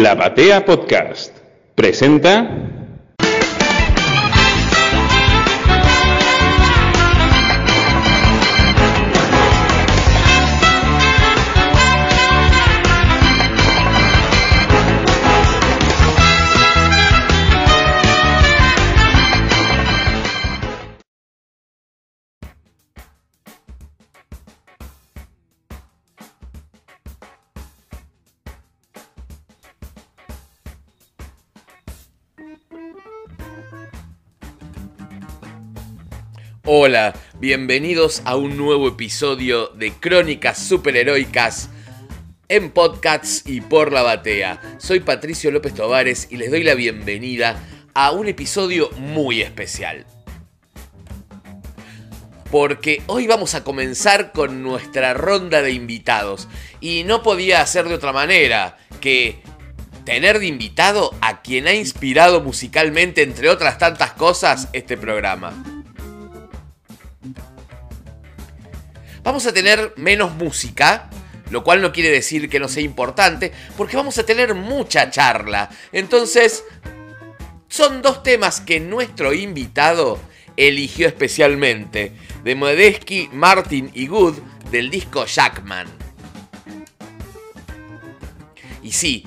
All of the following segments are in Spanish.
La Batea Podcast presenta Hola, bienvenidos a un nuevo episodio de Crónicas Superheroicas en podcasts y por la batea. Soy Patricio López Tovares y les doy la bienvenida a un episodio muy especial. Porque hoy vamos a comenzar con nuestra ronda de invitados y no podía ser de otra manera que tener de invitado a quien ha inspirado musicalmente, entre otras tantas cosas, este programa. Vamos a tener menos música, lo cual no quiere decir que no sea importante, porque vamos a tener mucha charla. Entonces, son dos temas que nuestro invitado eligió especialmente, de Modesky, Martin y Good, del disco Jackman. Y sí,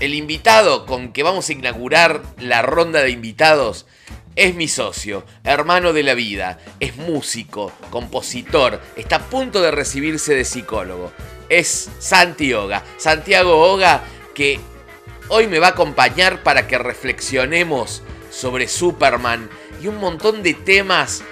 el invitado con que vamos a inaugurar la ronda de invitados es mi socio, hermano de la vida, es músico, compositor, está a punto de recibirse de psicólogo. Es Santi Oga, Santiago Oga, que hoy me va a acompañar para que reflexionemos sobre Superman y un montón de temas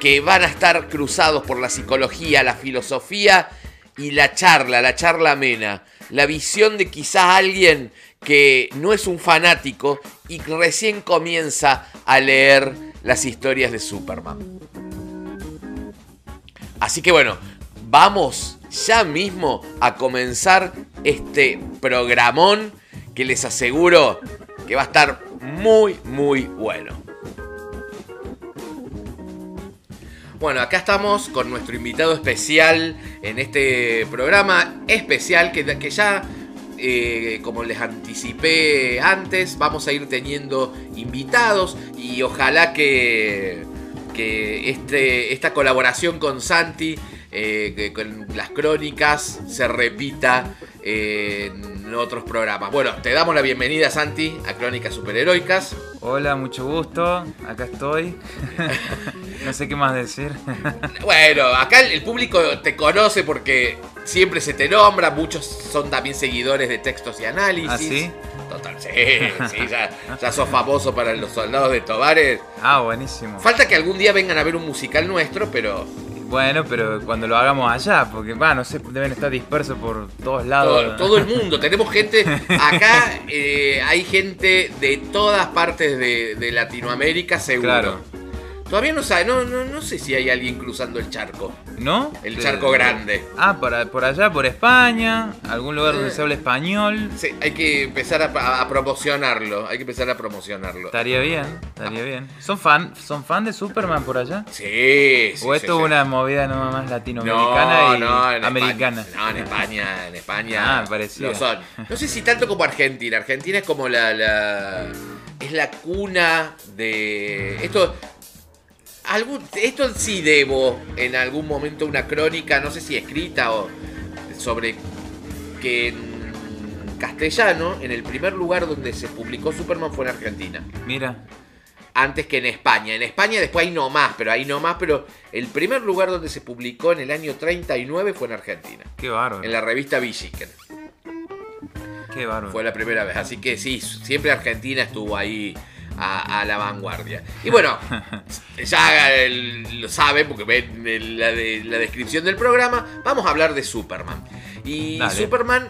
que van a estar cruzados por la psicología, la filosofía y la charla, la charla amena, la visión de quizás alguien que no es un fanático y recién comienza a leer las historias de Superman. Así que bueno, vamos ya mismo a comenzar este programón que les aseguro que va a estar muy, muy bueno. Bueno, acá estamos con nuestro invitado especial en este programa especial que, que ya eh, como les anticipé antes, vamos a ir teniendo invitados y ojalá que, que este, esta colaboración con Santi, eh, con las crónicas, se repita en otros programas. Bueno, te damos la bienvenida, Santi, a Crónicas Superheroicas. Hola, mucho gusto, acá estoy. no sé qué más decir. bueno, acá el público te conoce porque siempre se te nombra, muchos son también seguidores de textos y análisis. ¿Ah, sí? Total, sí, sí, ya, ya sos famoso para los soldados de Tobares. Ah, buenísimo. Falta que algún día vengan a ver un musical nuestro, pero bueno, pero cuando lo hagamos allá, porque va, no sé, deben estar dispersos por todos lados. Todo, el mundo, tenemos gente, acá eh, hay gente de todas partes de, de Latinoamérica, seguro. Claro. Todavía no sabe, no, no, no sé si hay alguien cruzando el charco. ¿No? El charco grande. Ah, por, allá, por España, algún lugar donde se habla español. Sí, hay que empezar a, promocionarlo, hay que empezar a promocionararlo. Estaría bien, estaría bien. ¿Son fan, ¿Son fan de Superman por allá? Sí, sí ¿O esto es una movida no más latinoamericana y americana? no, en España, en España. Ah, parecía. son. No sé si tanto como Argentina. Argentina es como la, la es la cuna de esto esto sí debo en algún momento una crónica, no sé si escrita o sobre que en castellano, en el primer lugar donde se publicó Superman fue en Argentina. Mira. Antes que en España. En España después hay no más, pero hay no más, pero el primer lugar donde se publicó en el año 39 fue en Argentina. Qué bárbaro. En la revista Villiquen. Qué bárbaro. Fue la primera vez. Así que sí, siempre Argentina estuvo ahí a, la vanguardia. Y bueno, ya lo saben porque ven la, la, descripción del programa, vamos a hablar de Superman. Y Superman,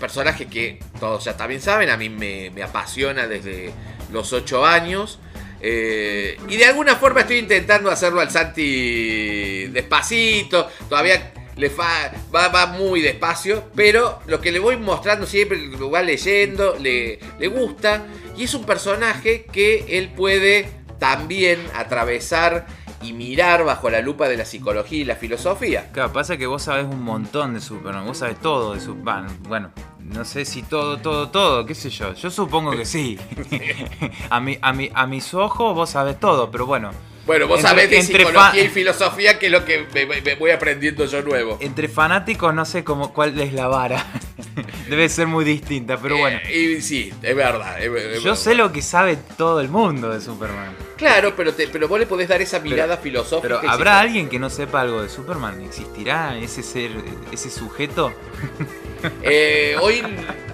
personaje que todos ya también saben, a mí me, apasiona desde los 8 años. Eh, y de alguna forma estoy intentando hacerlo al Santi despacito. Todavía le va, va, muy despacio, pero lo que le voy mostrando siempre, lo va leyendo, le, le gusta. Y es un personaje que él puede también atravesar y mirar bajo la lupa de la psicología y la filosofía. Claro, pasa que vos sabés un montón de Superman, vos sabés todo de Superman. Bueno, No sé si todo, todo, todo, qué sé yo. Yo supongo que sí. a, mi, a, mi, a mis ojos vos sabés todo, pero bueno. Bueno, vos Entre- sabés de entre psicología y filosofía que es lo que me, me voy aprendiendo yo nuevo. Entre fanáticos no sé cómo, cuál es la vara. Debe ser muy distinta, pero bueno. Eh, y sí, es verdad. es- es Yo verdad. sé lo que sabe todo el mundo de Superman. Claro, pero, te- pero vos le podés dar esa mirada filosófica. Pero ¿habrá alguien que no sepa algo de Superman? ¿Existirá ese ser, ese sujeto? Eh, hoy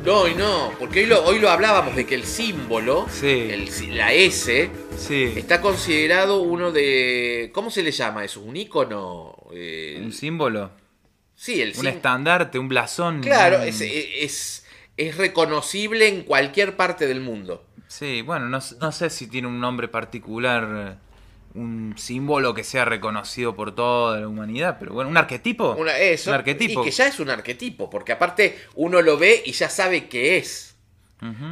no, hoy no, porque hoy lo, hoy lo hablábamos de que el símbolo, Sí. el la S, Sí. está considerado uno de. ¿Cómo se le llama eso? ¿Un ícono? Eh, Un símbolo, sí, el un símbolo. estandarte, un blasón. Claro, un- es, es, es reconocible en cualquier parte del mundo. Sí, bueno, no, no sé si tiene un nombre particular, un símbolo que sea reconocido por toda la humanidad, pero bueno, un arquetipo. Una- eso, Un arquetipo. Y que ya es un arquetipo, porque aparte uno lo ve y ya sabe qué es.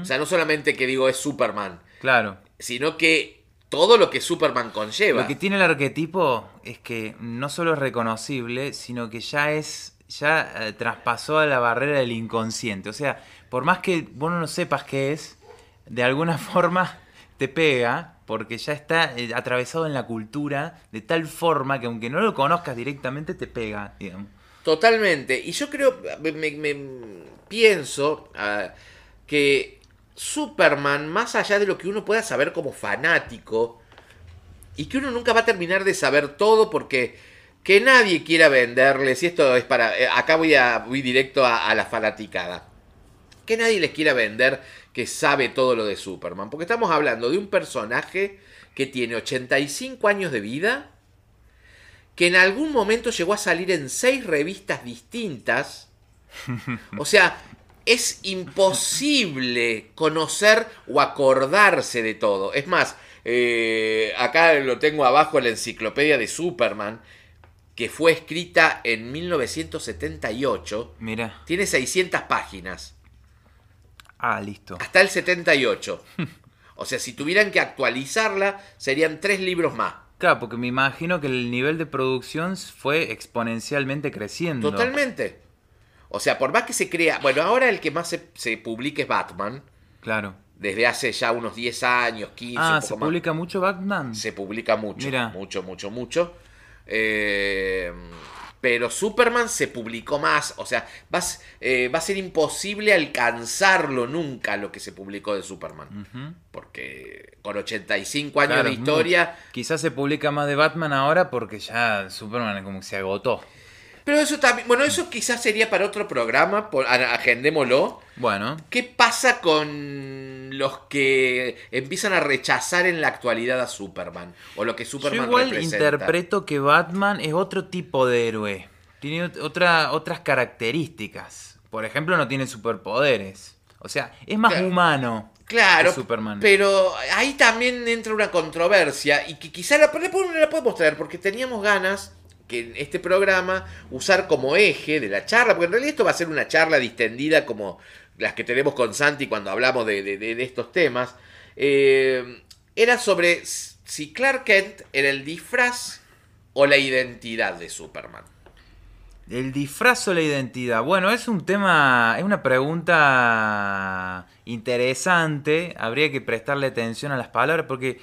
O sea, no solamente que digo es Superman, Claro. sino que todo lo que Superman conlleva. Lo que tiene el arquetipo es que no solo es reconocible, sino que ya es. ya eh, traspasó a la barrera del inconsciente. O sea, por más que vos no sepas qué es, de alguna forma te pega, porque ya está eh, atravesado en la cultura de tal forma que aunque no lo conozcas directamente, te pega, digamos. Totalmente. Y yo creo, me, me- me- pienso ah, que Superman, más allá de lo que uno pueda saber como fanático, y que uno nunca va a terminar de saber todo porque que nadie quiera venderles, y esto es para, eh, acá voy, a, voy directo a, a la fanaticada, que nadie les quiera vender que sabe todo lo de Superman, porque estamos hablando de un personaje que tiene 85 años de vida, que en algún momento llegó a salir en seis revistas distintas. O sea, es imposible conocer o acordarse de todo. Es más, eh, acá lo tengo abajo en la enciclopedia de Superman, que fue escrita en 1978. Mira. Tiene 600 páginas, Ah, listo. hasta el 78. O sea, si tuvieran que actualizarla, serían tres libros más. Claro, porque me imagino que el nivel de producción fue exponencialmente creciendo. Totalmente. O sea, por más que se crea. Bueno, ahora el que más se, se publica es Batman. Claro. Desde hace ya unos 10 años, 15, Ah, un ¿se más. publica mucho Batman? Se publica mucho. Mira. Mucho, mucho, mucho. Eh, pero Superman se publicó más. O sea, va, eh, va a ser imposible alcanzarlo nunca lo que se publicó de Superman. Ujú. Porque con 85 años Claro, de historia. Quizás se publica más de Batman ahora porque ya Superman como que se agotó. Pero eso también. Bueno, eso quizás sería para otro programa. por- agendémoslo. Bueno, ¿Qué pasa con los que empiezan a rechazar en la actualidad a Superman? O lo que Superman yo igual representa. interpreto que Batman es otro tipo de héroe. Tiene ot- otra, otras características. Por ejemplo, no tiene superpoderes. O sea, es más Claro. humano Claro, Superman. pero ahí también entra una controversia y que quizá la, la podemos traer porque teníamos ganas que en este programa usar como eje de la charla, porque en realidad esto va a ser una charla distendida como las que tenemos con Santi cuando hablamos de, estos temas. Eh, era sobre si Clark Kent era el disfraz o la identidad de Superman. El disfraz o la identidad. Bueno, es un tema, es una pregunta interesante. Habría que prestarle atención a las palabras porque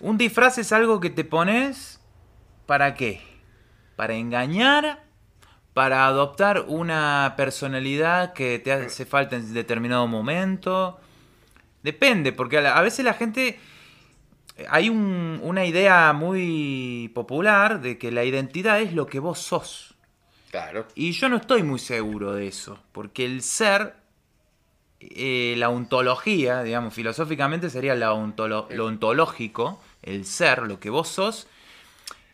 un disfraz es algo que te pones para qué? Para engañar, para adoptar una personalidad que te hace falta en determinado momento. Depende, porque a, veces la gente hay un- una idea muy popular de que la identidad es lo que vos sos. Claro. Y yo no estoy muy seguro de eso, porque el ser, eh, la ontología, digamos, filosóficamente sería la ontolo- lo ontológico, el ser, lo que vos sos,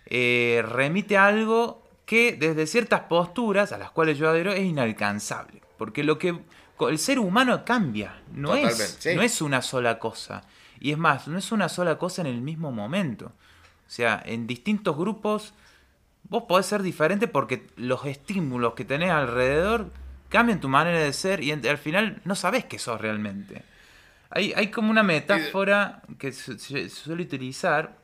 eh, remite a algo que desde ciertas posturas, a las cuales yo adhiero, es inalcanzable. Porque lo que el ser humano cambia, no, Totalmente, es, sí. no es una sola cosa. Y es más, no es una sola cosa en el mismo momento. O sea, en distintos grupos vos podés ser diferente porque los estímulos que tenés alrededor cambian tu manera de ser y al final no sabés qué sos realmente. Hay, hay como una metáfora que se, se suele utilizar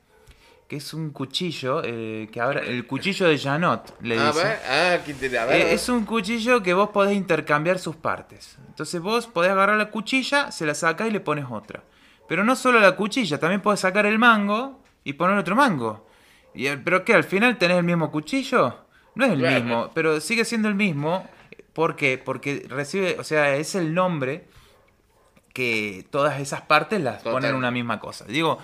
que es un cuchillo, eh, que ahora, el cuchillo de Janot, le A dicen. ver, ah, ¿qué te- a ver, Eh, es un cuchillo que vos podés intercambiar sus partes. Entonces vos podés agarrar la cuchilla, se la sacás y le pones otra. Pero no solo la cuchilla, también podés sacar el mango y poner otro mango. Y, ¿Pero qué? ¿Al final tenés el mismo cuchillo? No es el Claro. mismo, pero sigue siendo el mismo. ¿Por qué? Porque recibe, o sea, es el nombre que todas esas partes las Total. ponen una misma cosa. Digo,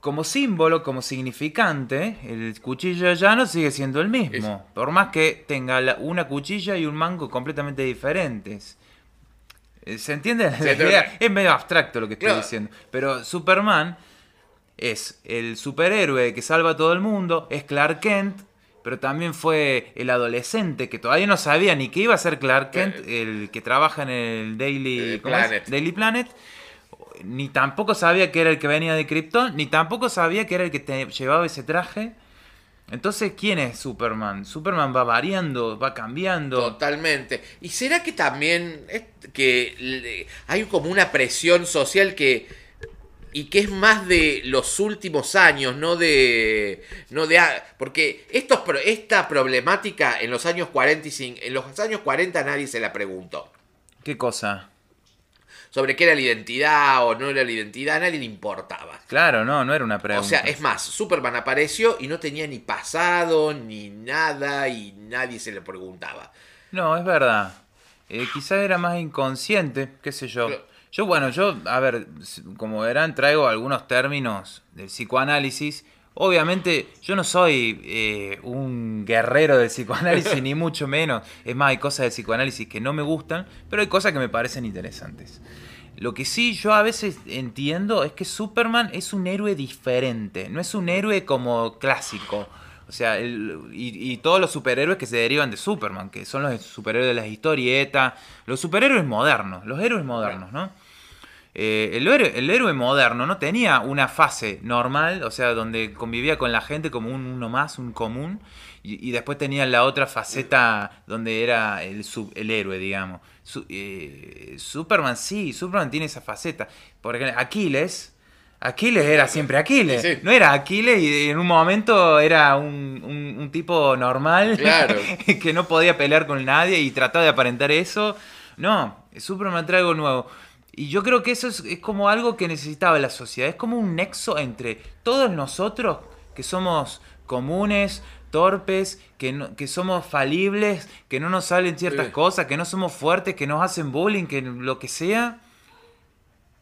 como símbolo, como significante, el cuchillo de llano sigue siendo el mismo. Por más que tenga la- una cuchilla y un mango completamente diferentes. Eh, ¿Se entiende Sí, idea? Es medio abstracto lo que estoy Claro. diciendo. Pero Superman es el superhéroe que salva a todo el mundo, es Clark Kent, pero también fue el adolescente que todavía no sabía ni que iba a ser Clark Kent, el que trabaja en el Daily El ¿cómo es? Planet. Daily Planet. Ni tampoco sabía que era el que venía de Krypton, ni tampoco sabía que era el que te- llevaba ese traje. Entonces, ¿quién es Superman? Superman va variando, va cambiando. Totalmente. ¿Y será que también es que hay como una presión social que y que es más de los últimos años, no de no de porque estos esta problemática en los años 40 y en los años 40 nadie se la preguntó. ¿Qué cosa? Sobre qué era la identidad o no era la identidad, a nadie le importaba. Claro, no, no era una pregunta. O sea, es más, Superman apareció y no tenía ni pasado ni nada y nadie se le preguntaba. No, es verdad. Eh, quizás era más inconsciente, qué sé yo. Yo, bueno, yo, a ver, como verán, traigo algunos términos del psicoanálisis. Obviamente, yo no soy eh, un guerrero del psicoanálisis, ni mucho menos. Es más, hay cosas del psicoanálisis que no me gustan, pero hay cosas que me parecen interesantes. Lo que sí yo a veces entiendo es que Superman es un héroe diferente, no es un héroe como clásico. O sea, el- y, y todos los superhéroes que se derivan de Superman, que son los superhéroes de las historietas, los superhéroes modernos, los héroes modernos, ¿no? Eh, el, héroe, el héroe moderno no tenía una fase normal, o sea, donde convivía con la gente como un uno más, un común, y, y después tenía la otra faceta donde era el, sub- el héroe, digamos. Su- eh, Superman sí, Superman tiene esa faceta. Por ejemplo, Aquiles, Aquiles era siempre Aquiles, Sí. no era Aquiles y en un momento era un, un- un tipo normal Claro. que no podía pelear con nadie y trataba de aparentar eso. No, Superman trae algo nuevo. Y yo creo que eso es, es como algo que necesitaba la sociedad. Es como un nexo entre todos nosotros que somos comunes, torpes, que, no- que somos falibles, que no nos salen ciertas Sí. cosas, que no somos fuertes, que nos hacen bullying, que lo que sea.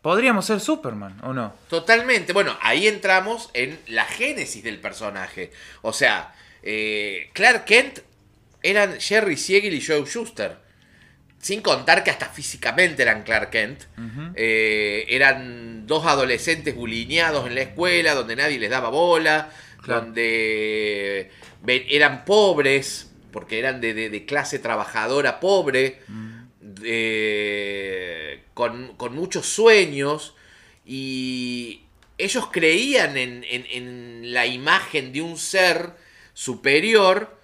Podríamos ser Superman, ¿o no? Totalmente. Bueno, ahí entramos en la génesis del personaje. O sea, eh, Clark Kent eran Jerry Siegel y Joe Schuster. Sin contar que hasta físicamente eran Clark Kent. Eh, eran dos adolescentes bulineados en la escuela, donde nadie les daba bola, Claro. donde eran pobres, porque eran de, de- de clase trabajadora pobre, de- con, con muchos sueños, y ellos creían en, en- en la imagen de un ser superior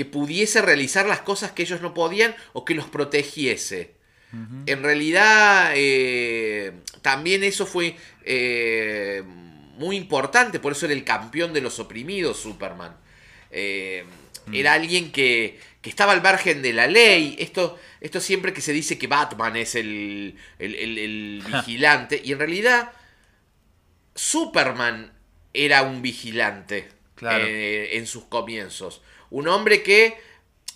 que pudiese realizar las cosas que ellos no podían o que los protegiese. En realidad, eh, también eso fue eh, muy importante, por eso era el campeón de los oprimidos, Superman. Eh, Era alguien que, que estaba al margen de la ley. Esto, esto siempre que se dice que Batman es el, el- el- el vigilante, y en realidad Superman era un vigilante Claro. en sus comienzos. Un hombre que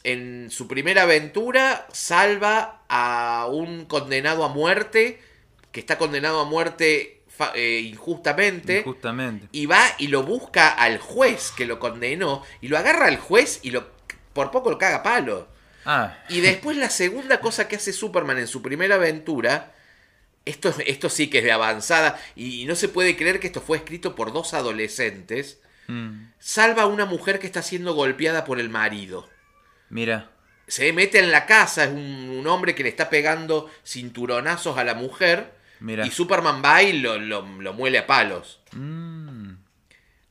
en su primera aventura salva a un condenado a muerte, que está condenado a muerte eh, injustamente, Justamente. y va y lo busca al juez que lo condenó, y lo agarra al juez y lo por poco lo caga a palo. Ah, Y después la segunda cosa que hace Superman en su primera aventura, esto, esto sí que es de avanzada, y no se puede creer que esto fue escrito por dos adolescentes, mm, salva a una mujer que está siendo golpeada por el marido. mira. Se mete en la casa, es un, un hombre que le está pegando cinturonazos a la mujer, Mira. y Superman va y lo, lo, lo muele a palos. Mm,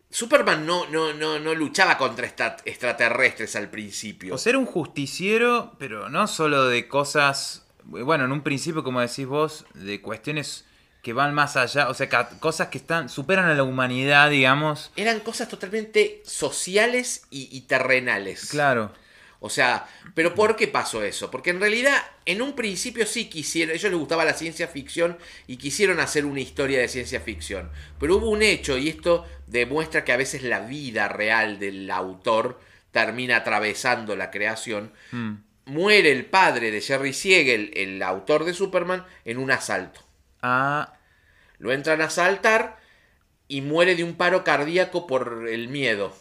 Superman no, no, no, no luchaba contra extraterrestres al principio. O ser un justiciero, pero no solo de cosas, bueno, en un principio, como decís vos, de cuestiones que van más allá, o sea, cosas que están superan a la humanidad, digamos. Eran cosas totalmente sociales y, y terrenales. Claro. O sea, ¿pero por qué pasó eso? Porque en realidad, en un principio sí quisieron, a ellos les gustaba la ciencia ficción y quisieron hacer una historia de ciencia ficción. Pero hubo un hecho, y esto demuestra que a veces la vida real del autor termina atravesando la creación. Mm. Muere el padre de Jerry Siegel, el autor de Superman, en un asalto. Ah, Lo entran a asaltar y muere de un paro cardíaco por el miedo.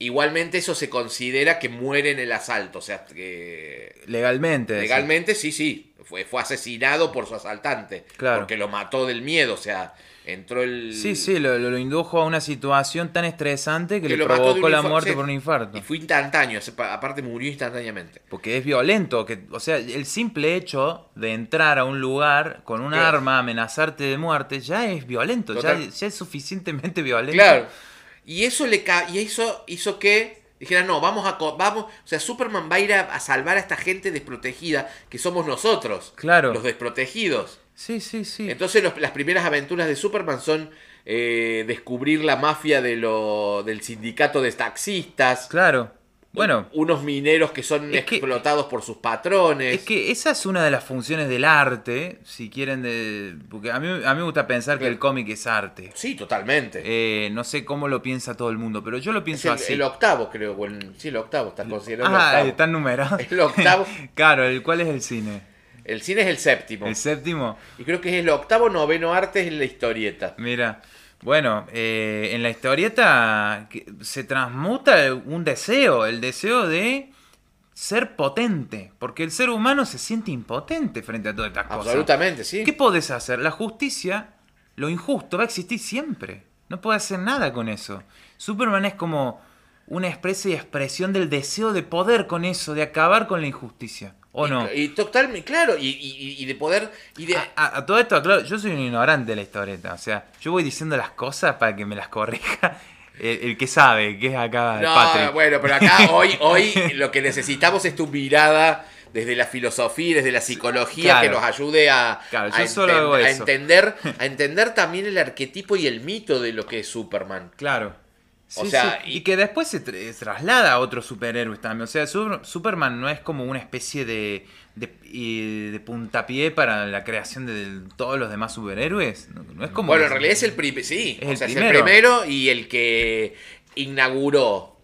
Igualmente eso se considera que muere en el asalto, o sea, que legalmente. legalmente sí, sí, fue, fue asesinado por su asaltante, Claro. porque lo mató del miedo, o sea, entró el... Sí, sí, lo, lo- lo indujo a una situación tan estresante que, que le provocó la muerte sí. por un infarto. Y fue instantáneo, aparte murió instantáneamente. Porque es violento, que, o sea, el simple hecho de entrar a un lugar con un Claro. arma, amenazarte de muerte, ya es violento, ya, Total. ya es suficientemente violento. Claro. Y eso le y eso hizo que dijeran, no, vamos a vamos, o sea, Superman va a ir a, a salvar a esta gente desprotegida, que somos nosotros, Claro. los desprotegidos. Sí, sí, sí. Entonces los- las primeras aventuras de Superman son eh, descubrir la mafia de lo, del sindicato de taxistas. Claro. Bueno, Unos mineros que son que- explotados por sus patrones. es que esa es una de las funciones del arte, si quieren, de, porque a mí, a mí me gusta pensar que el cómic es arte. Sí, totalmente. Eh, no sé cómo lo piensa todo el mundo, pero yo lo es pienso el, así. el octavo, creo. el- sí, el octavo, está considerado el ah, octavo. están numerados. El octavo. claro, el, ¿cuál es el cine? El cine es el séptimo. ¿El séptimo? Y creo que es el octavo, noveno arte es la historieta. Mira, bueno, eh, en la historieta se transmuta un deseo, el deseo de ser potente, porque el ser humano se siente impotente frente a todas estas cosas. Absolutamente, sí. ¿Qué podés hacer? La justicia, lo injusto, va a existir siempre. No puede hacer nada con eso. Superman es como una especie de expresión del deseo de poder con eso, de acabar con la injusticia. ¿O y, no? Y totalmente, claro, y, y- y de poder. Y de, A, a- a todo esto, claro, yo soy un ignorante de la historieta. O sea, yo voy diciendo las cosas para que me las corrija el, el que sabe, que es acá no, Patrick. bueno, pero acá hoy, hoy lo que necesitamos es tu mirada desde la filosofía, desde la psicología, Claro. que nos ayude a, Claro, entender, a entender también el arquetipo y el mito de lo que es Superman. Claro. O sea, sí, y- y... que después se tra- traslada a otros superhéroes también. O sea, Su- Superman no es como una especie de, de, de puntapié para la creación de todos los demás superhéroes. No, no es como. Bueno, en realidad es el primero, sí, Es o el sea, es primero. el primero y el que inauguró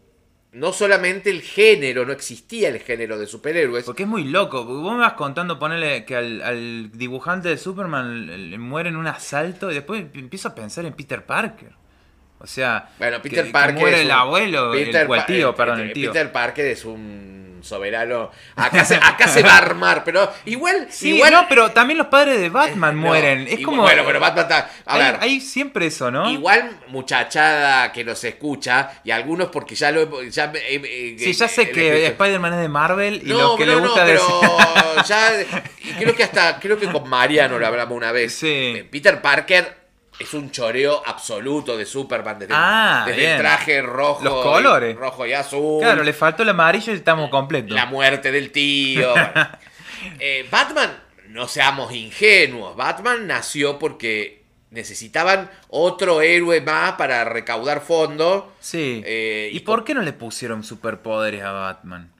no solamente el género, no existía el género de superhéroes, Porque es muy loco. porque Vos me vas contando, ponerle que al, al dibujante de Superman le muere en un asalto y después empiezo a pensar en Peter Parker. O sea, Bueno, Peter que Parker. muere el un- abuelo, Peter el, tío, eh, perdón, eh, el tío. Peter Parker es un soberano. Acá se, acá se va a armar, pero igual. Sí, igual no, pero también los padres de Batman no, mueren. Es igual- como. Bueno, pero Batman está. A hay, ver. hay siempre eso, ¿no? Igual muchachada que nos escucha y algunos porque ya lo ya, eh, eh, Sí, ya eh, sé eh, que eh, Spider-Man es de Marvel y no, los que no, le gusta pero decir. ya y creo que hasta creo que con Mariano lo hablamos una vez. Sí. Eh, Peter Parker es un choreo absoluto de Superman desde, Ah, desde bien. el traje rojo, Los y- colores. rojo y azul. Claro, le faltó el amarillo y estamos completos. la muerte del tío. bueno. Eh, Batman, no seamos ingenuos, Batman nació porque necesitaban otro héroe más para recaudar fondos. Sí. Eh, ¿Y y por qué no le pusieron superpoderes a Batman?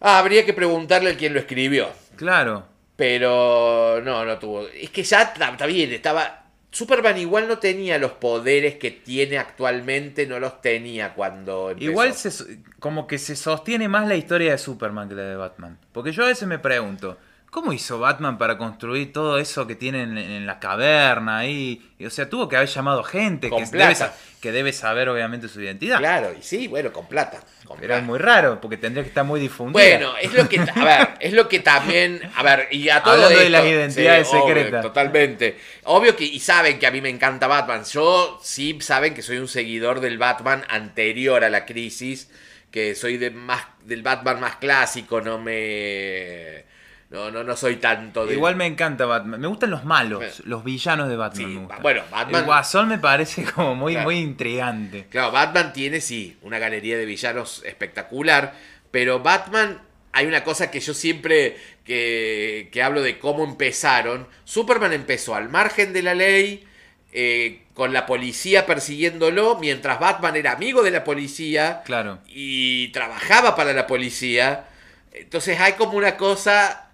Ah, habría que preguntarle a quien lo escribió. Claro. Pero no, no tuvo. Es que ya está bien, estaba. Superman igual no tenía los poderes que tiene actualmente, no los tenía cuando empezó. Igual se, como que se sostiene más la historia de Superman que la de Batman. Porque yo a veces me pregunto, ¿cómo hizo Batman para construir todo eso que tiene en, la caverna ahí? O sea, tuvo que haber llamado gente que debe, que debe saber obviamente su identidad. Claro, y sí, bueno, con plata. con Pero es muy raro, porque tendría que estar muy difundida. Bueno, es lo que, a ver, es lo que también, a ver, y a todo Hablando de esto- las identidades secretas. totalmente. Obvio que, y saben que a mí me encanta Batman. Yo sí saben que soy un seguidor del Batman anterior a la crisis, que soy de más, del Batman más clásico, no me, no, no, no soy tanto de... Igual me encanta Batman. Me gustan los malos, Bueno. los villanos de Batman. Sí, me gustan. bueno, Batman- El Guasón me parece como muy, Claro. muy intrigante. Claro, Batman tiene sí una galería de villanos espectacular, pero Batman hay una cosa que yo siempre que, que hablo de cómo empezaron. Superman empezó al margen de la ley, eh, con la policía persiguiéndolo, mientras Batman era amigo de la policía Claro. y trabajaba para la policía. Entonces hay como una cosa,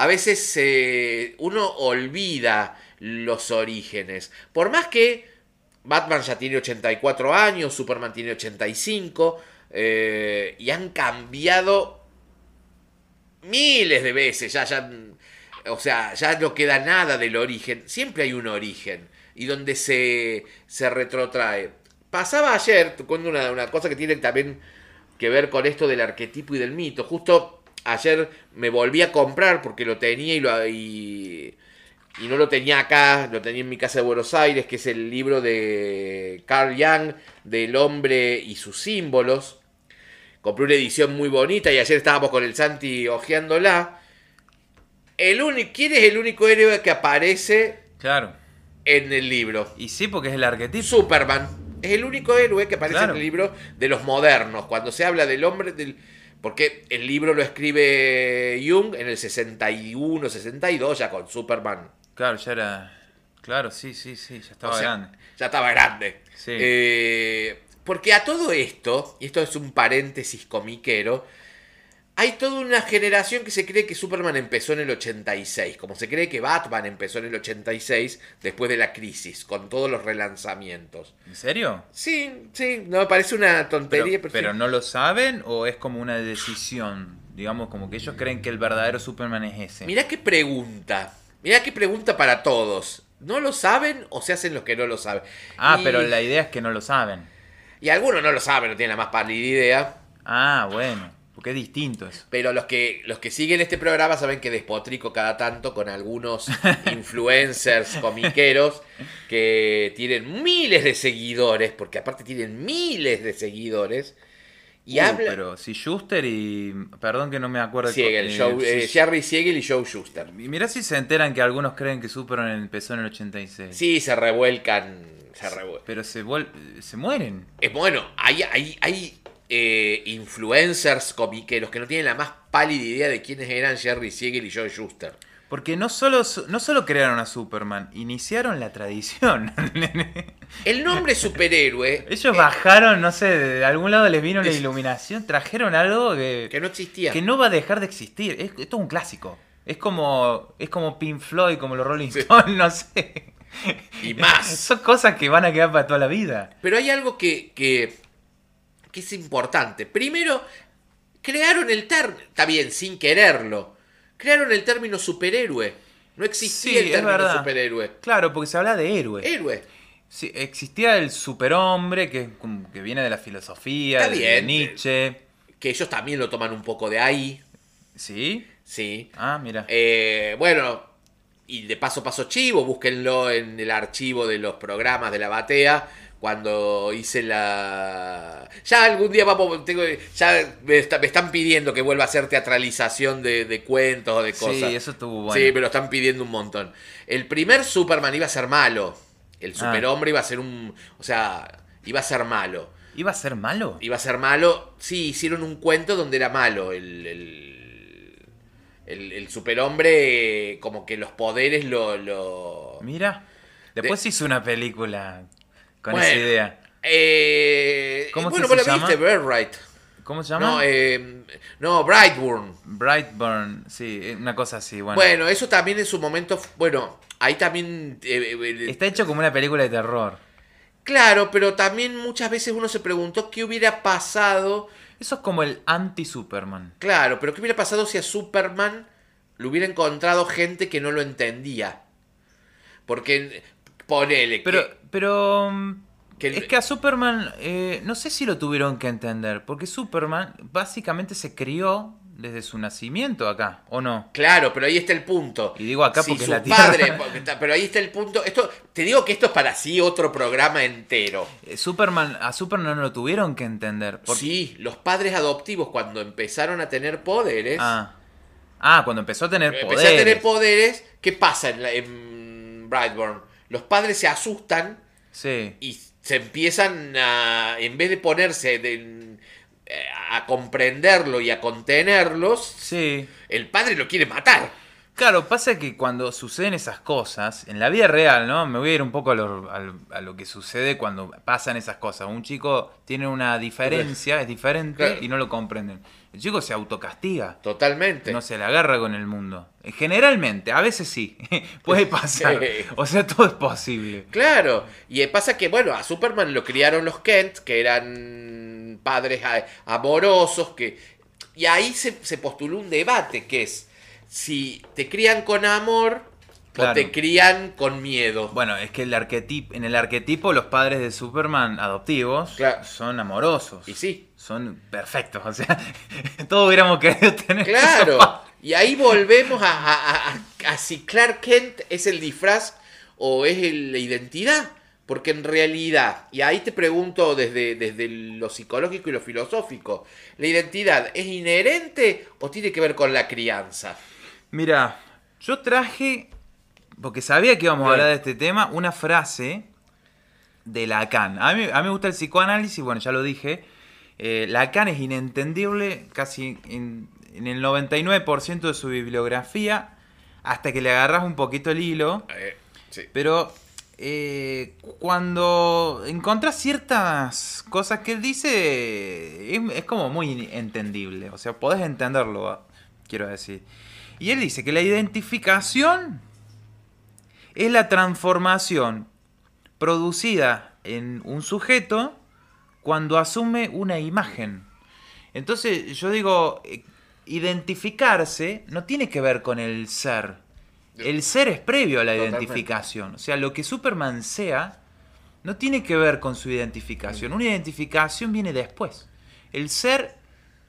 a veces eh, uno olvida los orígenes. Por más que Batman ya tiene 84 años, Superman tiene 85, eh, y han cambiado miles de veces, ya, ya, o sea, ya no queda nada del origen, siempre hay un origen, y donde se, se retrotrae. Pasaba ayer, te cuento una, una cosa que tiene también que ver con esto del arquetipo y del mito. Justo ayer me volví a comprar porque lo tenía y, lo, y, y no lo tenía acá, lo tenía en mi casa de Buenos Aires, que es el libro de Carl Jung, del hombre y sus símbolos. Compré una edición muy bonita y ayer estábamos con el Santi hojeándola. El único, ¿Quién es el único héroe que aparece Claro. en el libro? Y sí, porque es el arquetipo. Superman. Es el único héroe que aparece Claro. en el libro de los modernos. Cuando se habla del hombre del. Porque el libro lo escribe Jung en el 61, 62, ya con Superman. Claro, ya era. Claro, sí, sí, sí, ya estaba O sea, grande. Ya estaba grande. Sí. Eh, porque a todo esto, y esto es un paréntesis comiquero, hay toda una generación que se cree que Superman empezó en el 86, como se cree que Batman empezó en el 86 después de la crisis, con todos los relanzamientos. ¿En serio? Sí, sí, no me parece una Pero, tontería, pero, pero sí. no lo saben o es como una decisión. Digamos, como que ellos creen que el verdadero Superman es ese. Mirá qué pregunta, mirá qué pregunta para todos. ¿No lo saben o se hacen los que no lo saben? Ah, Y- pero la idea es que no lo saben. Y algunos no lo saben, no tienen la más pálida idea. Ah, bueno. Porque es distinto eso. Pero los que, los que siguen este programa saben que despotrico cada tanto con algunos influencers comiqueros que tienen miles de seguidores, porque aparte tienen miles de seguidores. Y Uh, habla Pero si Schuster y. Perdón que no me acuerdo. Siegel, eh, Joe- si- eh, Jerry Siegel y Joe Schuster. Y mirá si se enteran que algunos creen que Superman empezó en el 86. Sí, se revuelcan. Se revuelcan. Pero se, vuel- se mueren. Es bueno, hay, hay, hay eh, influencers comiqueros que no tienen la más pálida idea de quiénes eran Jerry Siegel y Joe Schuster. Porque no solo, no solo crearon a Superman, iniciaron la tradición. El nombre superhéroe Ellos bajaron, no sé, de algún lado les vino la iluminación, trajeron algo que, que no existía. que no va a dejar de existir. Es, esto es un clásico. Es como, es como Pink Floyd, como los Rolling Sí. Stones, no sé. Y más. Son cosas que van a quedar para toda la vida. Pero hay algo que, que, que es importante. Primero, crearon el término, está bien, sin quererlo, crearon el término superhéroe. No existía Sí, el término superhéroe. Claro, porque se habla de héroe. Héroe. Sí, existía el superhombre, que, viene de la filosofía, Está de, bien. Nietzsche. Que ellos también lo toman un poco de ahí. ¿Sí? Sí. Ah, mira. Eh, bueno, y de paso paso chivo, búsquenlo en el archivo de los programas de la batea. Cuando hice la. Ya algún día vamos. Tengo, ya me, está- me están pidiendo que vuelva a hacer teatralización de, de cuentos o de Sí, cosas. eso estuvo bueno. Sí, me lo están pidiendo un montón. El primer Superman iba a ser malo. El Ah. superhombre iba a ser un. O sea, iba a ser malo. ¿Iba a ser malo? Iba a ser malo. Sí, hicieron un cuento donde era malo. El, el, el, el superhombre, como que los poderes lo. lo... Mira. Después hizo una película con Bueno, esa idea. Eh, ¿Cómo bueno, que vos se la llama? viste, Birthright. ¿Cómo se llama? No, eh, no, Brightburn. Brightburn, sí, eh, una cosa así. Bueno, Bueno. eso también en su momento. Bueno, ahí también. eh, eh, está hecho como una película de terror. Claro, pero también muchas veces uno se preguntó qué hubiera pasado. Eso es como el anti-Superman. Claro, pero qué hubiera pasado si a Superman lo hubiera encontrado gente que no lo entendía. Porque, ponele. Pero, que- pero mm, que el- es que a Superman eh, no sé si lo tuvieron que entender, porque Superman básicamente se crió desde su nacimiento acá, ¿o no? Claro, pero ahí está el punto. Y digo acá Si porque su la Tierra. padre, pero ahí está el punto. Esto, te digo que esto es para sí otro programa entero. Eh, Superman, a Superman no lo tuvieron que entender. porque- Sí, los padres adoptivos cuando empezaron a tener poderes, Ah. Ah, cuando empezó a tener empecé poderes. a tener poderes, ¿qué pasa en, la- en Brightburn? Los padres se asustan Sí. y se empiezan a, en vez de ponerse de- eh, a comprenderlo y a contenerlos, Sí. el padre lo quiere matar. Claro, pasa que cuando suceden esas cosas, en la vida real, ¿no? Me voy a ir un poco a lo, a lo que sucede cuando pasan esas cosas. Un chico tiene una diferencia, es diferente Claro. y no lo comprenden. El chico se autocastiga, Totalmente. no se la agarra con el mundo. Eh, Generalmente, a veces sí, puede pasar. O sea, todo es posible. Claro, y eh, pasa que, bueno, a Superman lo criaron los Kent, que eran padres amorosos, que... Y ahí se, se postuló un debate, que es si te crían con amor o te crían con miedo. Bueno, es que el arquetipo, en el arquetipo los padres de Superman adoptivos Claro. son amorosos. Y sí, Son perfectos, o sea, todos hubiéramos querido tener claro. Y ahí volvemos a, a- a- a si Clark Kent es el disfraz o es el- la identidad. Porque en realidad, y ahí te pregunto desde, desde lo psicológico y lo filosófico, ¿la identidad es inherente o tiene que ver con la crianza? Mira, yo traje, porque sabía que íbamos a hablar de este tema, una frase de Lacan. A mí, a mí me gusta el psicoanálisis, bueno, ya lo dije. Eh, Lacan es inentendible casi en, en el 99% de su bibliografía, hasta que le agarras un poquito el hilo. Eh, sí. Pero eh, cuando encontrás ciertas cosas que él dice, es, es como muy entendible. O sea, podés entenderlo, quiero decir. Y él dice que la identificación es la transformación producida en un sujeto cuando asume una imagen. Entonces yo digo, eh, identificarse no tiene que ver con el ser. El ser es previo a la Totalmente. identificación. O sea, lo que Superman sea no tiene que ver con su identificación. Una identificación viene después. El ser,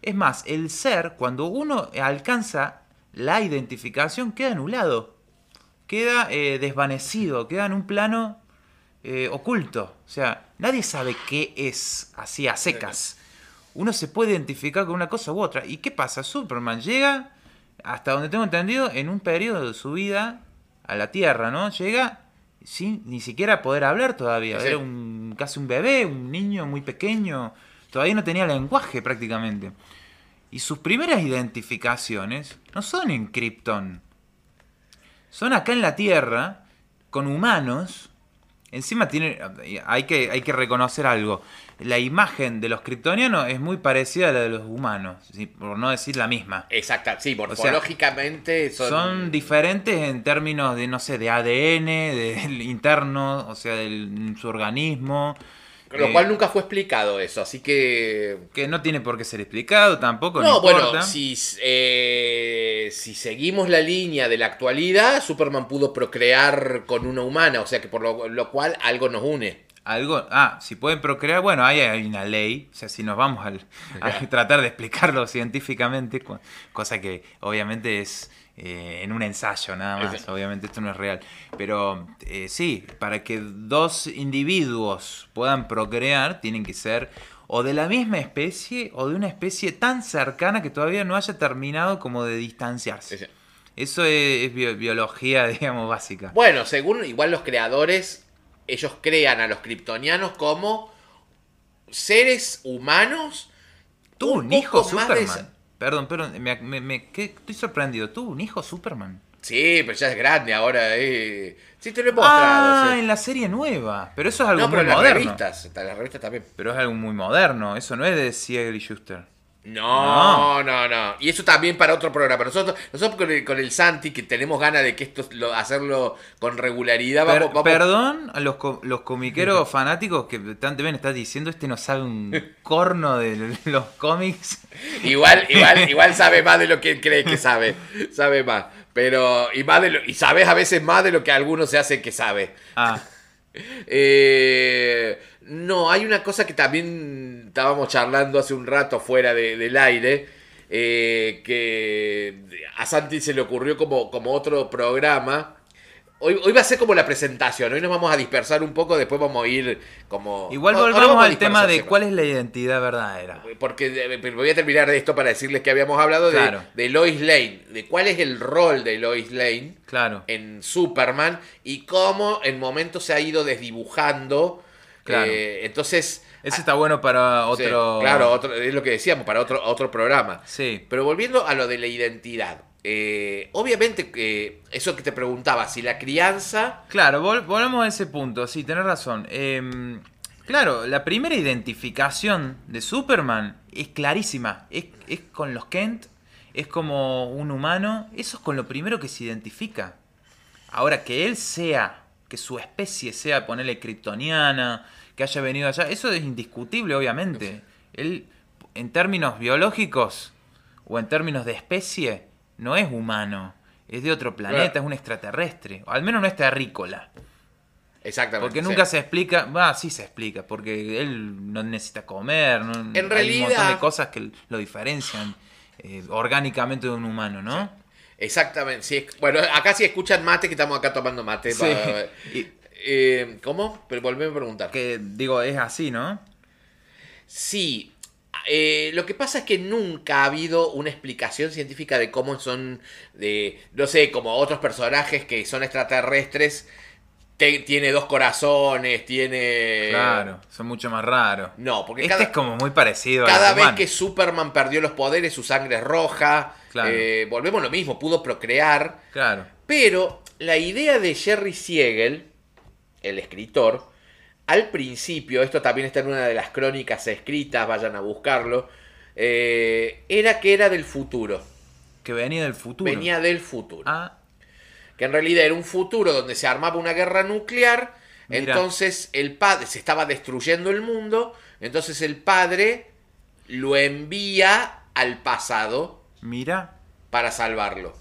es más, el ser, cuando uno alcanza la identificación, queda anulado. Queda eh, desvanecido, queda en un plano eh, oculto. O sea, nadie sabe qué es así a secas. Uno se puede identificar con una cosa u otra. ¿Y qué pasa? Superman llega, hasta donde tengo entendido, en un periodo de su vida a la Tierra, ¿no? Llega sin ni siquiera poder hablar todavía. Sí. Era un, casi un bebé, un niño muy pequeño. Todavía no tenía lenguaje prácticamente. Y sus primeras identificaciones no son en Krypton. Son acá en la Tierra, con humanos. Encima tiene, hay, que, hay que reconocer algo. La imagen de los kryptonianos es muy parecida a la de los humanos, ¿sí? por no decir la misma. Exacto, sí, sea, morfológicamente son... Son diferentes en términos de, no sé, de ADN, del interno, o sea, de su organismo. Lo eh, cual nunca fue explicado eso, así que... Que no tiene por qué ser explicado tampoco. No, bueno, si, eh, si seguimos la línea de la actualidad, Superman pudo procrear con una humana, o sea que por lo, lo cual algo nos une. Algo, ah, si pueden procrear, bueno, ahí hay una ley, o sea, si nos vamos al, a tratar de explicarlo científicamente, cosa que obviamente es eh, en un ensayo nada más, Exacto. obviamente esto no es real, pero eh, sí, para que dos individuos puedan procrear, tienen que ser o de la misma especie o de una especie tan cercana que todavía no haya terminado como de distanciarse. Sí, sí. Eso es, es bio- biología, digamos, básica. Bueno, según igual los creadores, ellos crean a los kryptonianos como seres humanos. ¿Tuvo un hijo más Superman? Perdón, perdón, me, me- me- ¿qué? estoy sorprendido. ¿Tuvo un hijo Superman? Sí, pero ya es grande ahora. Eh. Sí, te lo he mostrado. Ah, sí. en la serie nueva. Pero eso es algo No, pero muy en las moderno. revistas, en las revistas también. Pero es algo muy moderno. Eso no es de Siegel y Schuster. No, no, no, Y eso también para otro programa. Nosotros, nosotros con el, con el Santi, que tenemos ganas de que esto lo- hacerlo con regularidad, Per- vamos, vamos- Perdón a los, los comiqueros fanáticos que están, deben estar diciendo este no sabe un corno de los cómics. Igual, igual, igual sabe más de lo que él cree que sabe. Sabe más. Pero, y más de lo, y sabes a veces más de lo que algunos se hace que sabe. Ah, Eh, no, hay una cosa que también estábamos charlando hace un rato fuera de- del aire. eh, que a Santi se le ocurrió como, como otro programa. Hoy, hoy va a ser como la presentación. Hoy nos vamos a dispersar un poco. Después vamos a ir como. igual ahora volvemos vamos a al tema de cuál es la identidad verdadera. Porque eh, voy a terminar de esto para decirles que habíamos hablado de- de, Lois Lane, de cuál es el rol de Lois Lane Claro. en Superman y cómo en momentos se ha ido desdibujando. Claro. Eh, entonces, Ese está bueno para Sí, otro. claro, otro- es lo que decíamos, para otro, otro programa. Sí. Pero volviendo a lo de la identidad. eh, obviamente, que eso que te preguntaba, si la crianza. Claro, vol- volvamos a ese punto, sí, tenés razón. Em, claro, la primera identificación de Superman es clarísima. Es, es con los Kent, es como un humano, eso es con lo primero que se identifica. Ahora, que él sea, que su especie sea, ponerle kryptoniana, que haya venido allá, eso es indiscutible, obviamente. Él, en términos biológicos o en términos de especie, no es humano. Es de otro planeta, es un extraterrestre. O al menos no es terrícola. Exactamente. Porque sí. nunca se explica. Va, sí se explica. Porque él no necesita comer. no- hay un montón realidad- de cosas que lo diferencian eh, orgánicamente de un humano, ¿no? Exactamente. sí, bueno, acá sí escuchan mate, que estamos acá tomando mate. Para- Y- Eh, ¿Cómo? Pero volveme a preguntar. que digo, es así, ¿no? Sí. eh, lo que pasa es que nunca ha habido una explicación científica de cómo son, de, no sé, como otros personajes que son extraterrestres, te- tiene dos corazones, tiene... Claro, son mucho más raros. No, porque Este cada, es como muy parecido a cada vez que Superman perdió los poderes, su sangre es roja. Claro. eh, volvemos a lo mismo, pudo procrear. Claro. Pero la idea de Jerry Siegel, el escritor, al principio, esto también está en una de las crónicas escritas, vayan a buscarlo, eh, era que era del futuro. Que venía del futuro. Venía del futuro. Ah, Que en realidad era un futuro donde se armaba una guerra nuclear. Mira. Entonces el padre se estaba destruyendo el mundo. Entonces el padre lo envía al pasado mira. para salvarlo.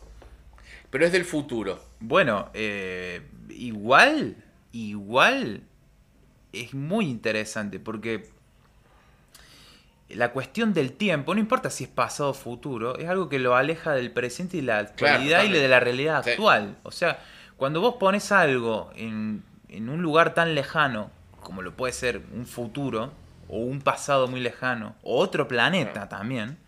Pero es del futuro. Bueno, eh, igual, igual es muy interesante porque la cuestión del tiempo, no importa si es pasado o futuro, es algo que lo aleja del presente y la actualidad y de la realidad Sí. actual. O sea, cuando vos pones algo en, en un lugar tan lejano como lo puede ser un futuro o un pasado muy lejano o otro planeta también,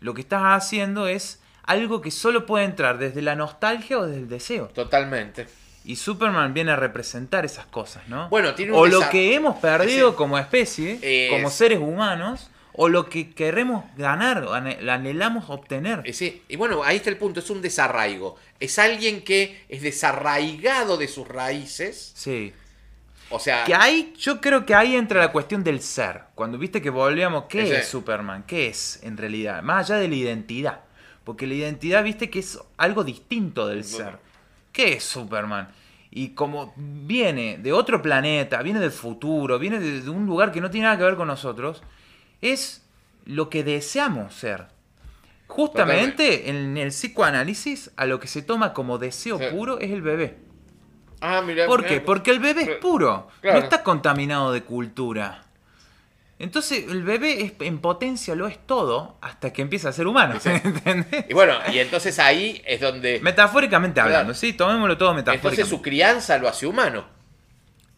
lo que estás haciendo es algo que solo puede entrar desde la nostalgia o desde el deseo. Totalmente. Y Superman viene a representar esas cosas, ¿no? Bueno, tiene un o lo que hemos perdido Sí. como especie, Es- como seres humanos, o lo que queremos ganar, o anhelamos obtener. Eh, sí, Y bueno, ahí está el punto, es un desarraigo. Es alguien que es desarraigado de sus raíces. Sí. O sea, Que ahí, yo creo que ahí entra la cuestión del ser. Cuando viste que volvíamos, ¿qué Ese. es Superman? ¿Qué es en realidad? Más allá de la identidad. Porque la identidad, viste que es algo distinto del ser. ¿Qué es Superman? Y como viene de otro planeta, viene del futuro, viene de, de un lugar que no tiene nada que ver con nosotros, es lo que deseamos ser. Justamente en el psicoanálisis, a lo que se toma como deseo Sí. puro es el bebé. ah, mira, ¿Por qué? Porque el bebé es puro, Claro. no está contaminado de cultura. Entonces el bebé es, en potencia lo es todo hasta que empieza a ser humano. ¿entendés? Y bueno, y entonces ahí es donde... Metafóricamente Claro. hablando, sí, tomémoslo todo metafóricamente. Entonces su crianza lo hace humano.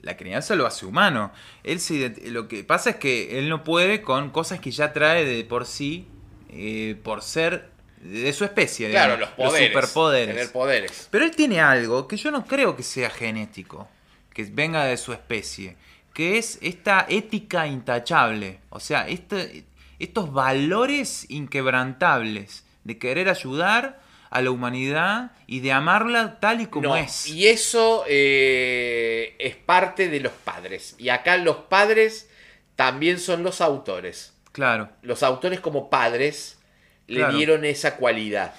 La crianza lo hace humano. Él se lo que pasa es que él no puede con cosas que ya trae de por sí, eh, por ser de su especie. Claro, digamos, los poderes. superpoderes. Tener poderes. Pero él tiene algo que yo no creo que sea genético, que venga de su especie, que es esta ética intachable, o sea, este- estos valores inquebrantables de querer ayudar a la humanidad y de amarla tal y como No, es. Y eso eh, es parte de los padres. Y acá los padres también son los autores. Claro, Los autores como padres le dieron esa cualidad.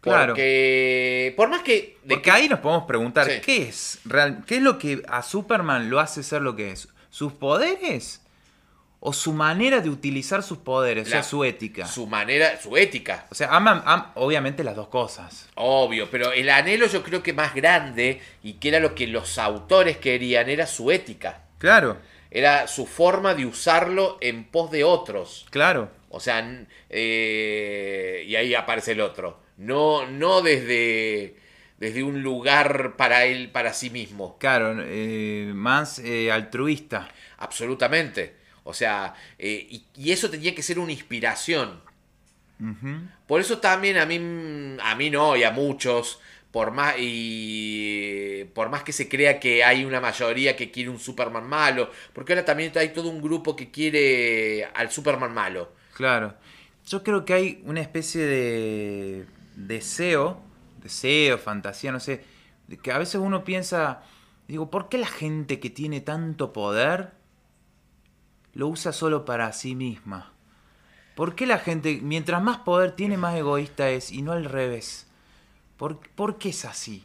Claro. Porque por más que... de porque que- ahí nos podemos preguntar, Sí. ¿qué es real, qué es lo que a Superman lo hace ser lo que es? ¿Sus poderes? ¿O su manera de utilizar sus poderes? o sea, su ética. Su manera, su ética. O sea, aman, am- obviamente las dos cosas. Obvio, pero el anhelo yo creo que más grande y que era lo que los autores querían era su ética. Claro, Era su forma de usarlo en pos de otros. claro. O sea, eh, y ahí aparece el otro. No, no desde, desde un lugar para él, para sí mismo. Claro, eh, más eh, altruista. Absolutamente. O sea, eh, y, y eso tenía que ser una inspiración. Por eso también a mí, a mí no, y a muchos, por más y por más que se crea que hay una mayoría que quiere un Superman malo, porque ahora también hay todo un grupo que quiere al Superman malo. Claro. Yo creo que hay una especie de deseo, deseo, fantasía, no sé, que a veces uno piensa, digo, ¿por qué la gente que tiene tanto poder lo usa solo para sí misma? ¿Por qué la gente, mientras más poder tiene, más egoísta es y no al revés? ¿Por, por qué es así?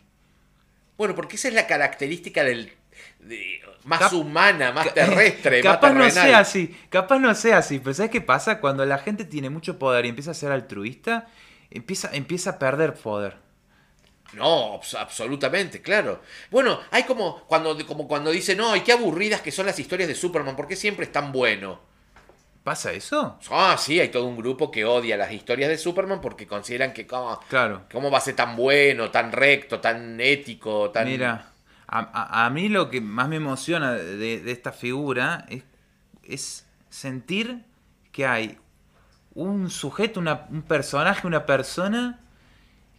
Bueno, porque esa es la característica del de- más Cap- humana, más terrestre, más capaz no sea así, capaz no sea así, pero ¿sabes qué pasa? Cuando la gente tiene mucho poder y empieza a ser altruista, empieza, empieza a perder poder. No, abs- absolutamente, claro. Bueno, hay como cuando, como cuando dicen, no, y qué aburridas que son las historias de Superman, ¿por qué siempre es tan bueno? ¿Pasa eso? Ah, sí, hay todo un grupo que odia las historias de Superman porque consideran que cómo, Claro. cómo va a ser tan bueno, tan recto, tan ético, tan... Mira, a, a- a mí lo que más me emociona de, de esta figura es, es sentir que hay un sujeto, una- un personaje, una persona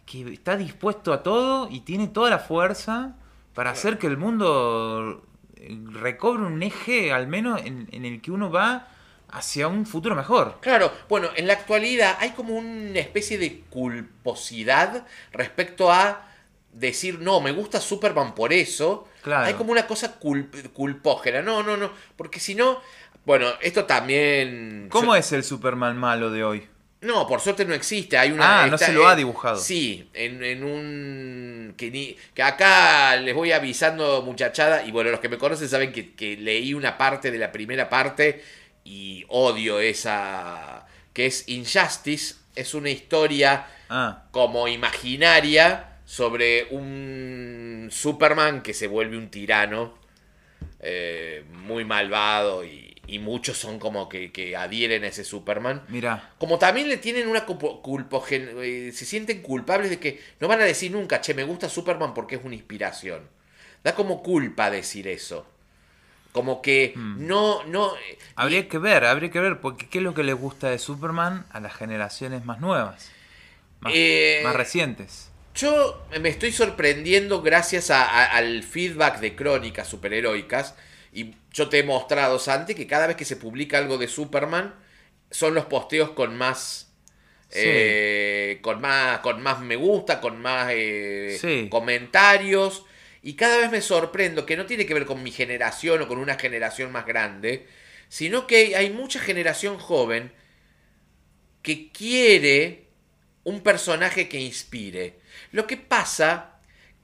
que está dispuesto a todo y tiene toda la fuerza para hacer que el mundo eh, recobre un eje, al menos en, en el que uno va hacia un futuro mejor. Claro, bueno, en la actualidad hay como una especie de culposidad respecto a decir, no, me gusta Superman por eso. Claro. Hay como una cosa culp- culpógena. No, no, no. Porque si no, bueno, esto también... ¿Cómo es el Superman malo de hoy? No, por suerte no existe. Hay una. Ah, no se lo ha eh, dibujado. Sí, en, en un. Que, ni- que acá les voy avisando, muchachada. Y bueno, los que me conocen saben que, que leí una parte de la primera parte y odio esa. Que es Injustice. Es una historia Ah, como imaginaria sobre un Superman que se vuelve un tirano eh, muy malvado y, y muchos son como que, que adhieren a ese Superman. mira. Como también le tienen una culpogen- eh, se sienten culpables de que no van a decir nunca, che, me gusta Superman porque es una inspiración. Da como culpa decir eso. Como que no, no. eh, Habría que ver, habría que ver, porque ¿qué es lo que les gusta de Superman a las generaciones más nuevas? Más, Eh, más recientes. Yo me estoy sorprendiendo gracias a- a- al feedback de crónicas superheroicas. Y yo te he mostrado, Santi, que cada vez que se publica algo de Superman, son los posteos con más. Sí. eh, con más. Con más me gusta, con más eh, Sí. comentarios. Y cada vez me sorprendo que no tiene que ver con mi generación o con una generación más grande. Sino que hay mucha generación joven que quiere un personaje que inspire. Lo que pasa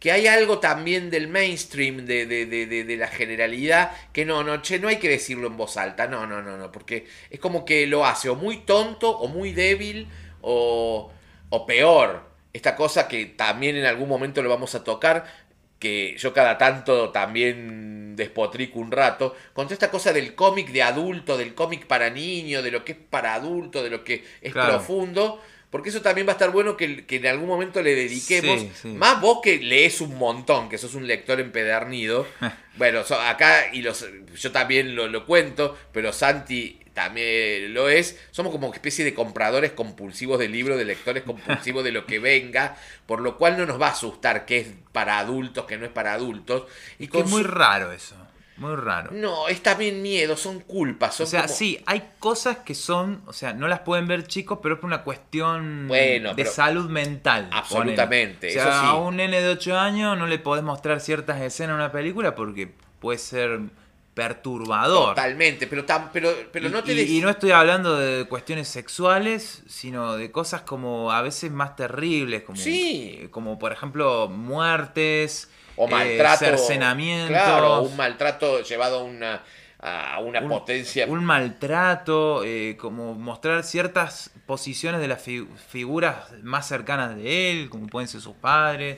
que hay algo también del mainstream, de, de, de, de- de la generalidad, que no, no, che, no hay que decirlo en voz alta, no, no, no, no, porque es como que lo hace o muy tonto, o muy débil, o, o peor. Esta cosa que también en algún momento lo vamos a tocar, que yo cada tanto también despotrico un rato, con toda esta cosa del cómic de adulto, del cómic para niño, de lo que es para adulto, de lo que es Claro. profundo, porque eso también va a estar bueno que, que en algún momento le dediquemos, Sí, sí. más vos que lees un montón, que sos un lector empedernido, bueno, so- acá, y los, yo también lo, lo cuento, pero Santi también lo es, somos como especie de compradores compulsivos de libros, de lectores compulsivos de lo que venga, por lo cual no nos va a asustar que es para adultos, que no es para adultos. Y Que es muy raro eso. Muy raro. No, es también miedo, son culpas, son O sea, como- sí, hay cosas que son, o sea, no las pueden ver chicos, pero es por una cuestión Bueno, de salud mental. Absolutamente. O sea, eso sí. a un nene de 8 años no le podés mostrar ciertas escenas en una película porque puede ser perturbador. Totalmente, pero, tan, pero, pero no te y, des- y no estoy hablando de cuestiones sexuales, sino de cosas como a veces más terribles, como, Sí. eh, como por ejemplo muertes, o eh, maltrato. cercenamientos, Claro, un maltrato llevado a una, a una un- potencia. un maltrato, eh, como mostrar ciertas posiciones de las fi- figuras más cercanas de él, como pueden ser sus padres.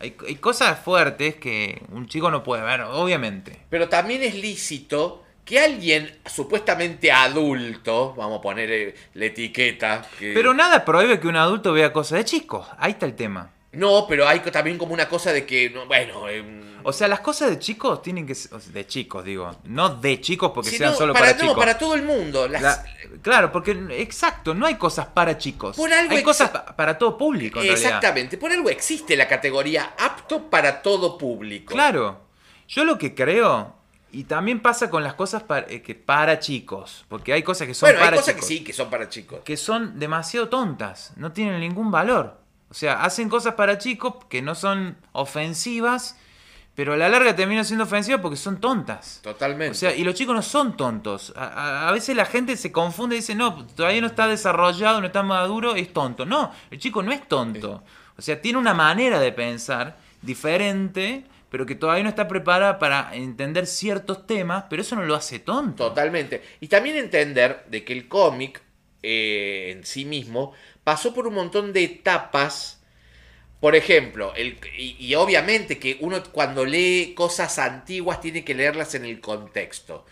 Hay, hay cosas fuertes que un chico no puede ver, obviamente. Pero también es lícito que alguien supuestamente adulto, vamos a poner eh, la etiqueta. que- Pero nada prohíbe que un adulto vea cosas de chicos. Ahí está el tema. No, pero hay también como una cosa de que, no, bueno, em, O sea, las cosas de chicos tienen que ser. De chicos, digo. No de chicos porque sean solo para, para, no, chicos. para todo el mundo. Las, La- claro, porque exacto, no hay cosas para chicos. Por algo hay cosas pa- para todo público. en realidad. exactamente, por algo existe la categoría apto para todo público. Claro. Yo lo que creo, y también pasa con las cosas para, eh, que para chicos, porque hay cosas que son bueno, hay para cosas chicos, que sí, que son para chicos. que son demasiado tontas, no tienen ningún valor. O sea, hacen cosas para chicos que no son ofensivas, pero a la larga terminan siendo ofensivas porque son tontas. Totalmente. O sea, y los chicos no son tontos. A, a- a veces la gente se confunde y dice, no, todavía no está desarrollado, no está maduro, es tonto. No, el chico no es tonto. O sea, tiene una manera de pensar diferente, pero que todavía no está preparada para entender ciertos temas, pero eso no lo hace tonto. Totalmente. Y también entender de que el cómic eh, en sí mismo pasó por un montón de etapas. Por ejemplo, el, y, y obviamente que uno cuando lee cosas antiguas tiene que leerlas en el contexto.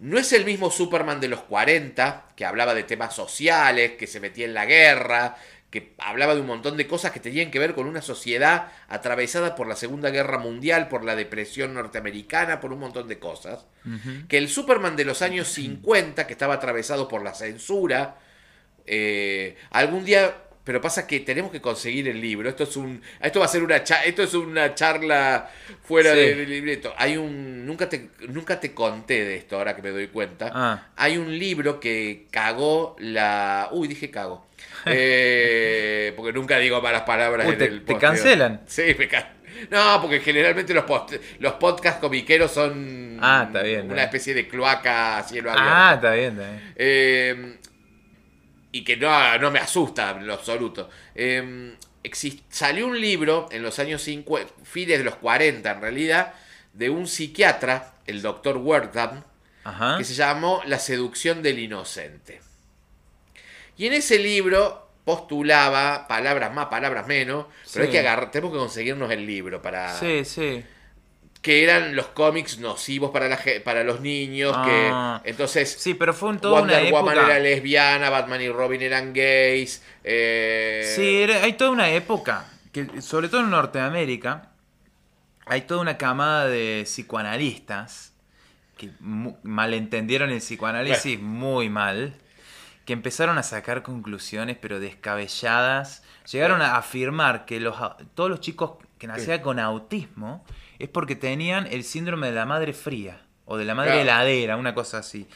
No es el mismo Superman de los 40, que hablaba de temas sociales, que se metía en la guerra, que hablaba de un montón de cosas que tenían que ver con una sociedad atravesada por la Segunda Guerra Mundial, por la depresión norteamericana, por un montón de cosas que el Superman de los años 50, que estaba atravesado por la censura, eh, algún día, pero pasa que tenemos que conseguir el libro. Esto es un, esto va a ser una, cha- esto es una charla fuera Sí. de- del libreto. Hay un, nunca te, nunca te conté de esto ahora que me doy cuenta. Ah. Hay un libro que cagó la, uy dije cago. Eh, porque nunca digo malas palabras Uy, en te- el te posteo. cancelan. Sí, me No, porque generalmente los, post- los podcasts comiqueros son Ah, está bien, está una bien. especie de cloaca a cielo abierto. Ah, está bien, está bien. Eh, y que no, no me asusta en lo absoluto. Eh, exist- salió un libro en los años 50, fines de los 40 en realidad, de un psiquiatra, el doctor Wertham, Ajá. que se llamó La seducción del inocente. Y en ese libro postulaba palabras más, palabras menos, pero Sí. hay que agarrar, tenemos que conseguirnos el libro para Sí, sí. Que eran los cómics nocivos para la para los niños, Ah. que entonces Sí, pero fue en toda una Wonder Woman época. era lesbiana, Batman y Robin eran gays. eh, Sí, era- hay toda una época, que sobre todo en Norteamérica, hay toda una camada de psicoanalistas que malentendieron el psicoanálisis muy mal, que empezaron a sacar conclusiones pero descabelladas. Llegaron a afirmar que los, todos los chicos que nacían con autismo es porque tenían el síndrome de la madre fría o de la madre Claro. heladera, una cosa así.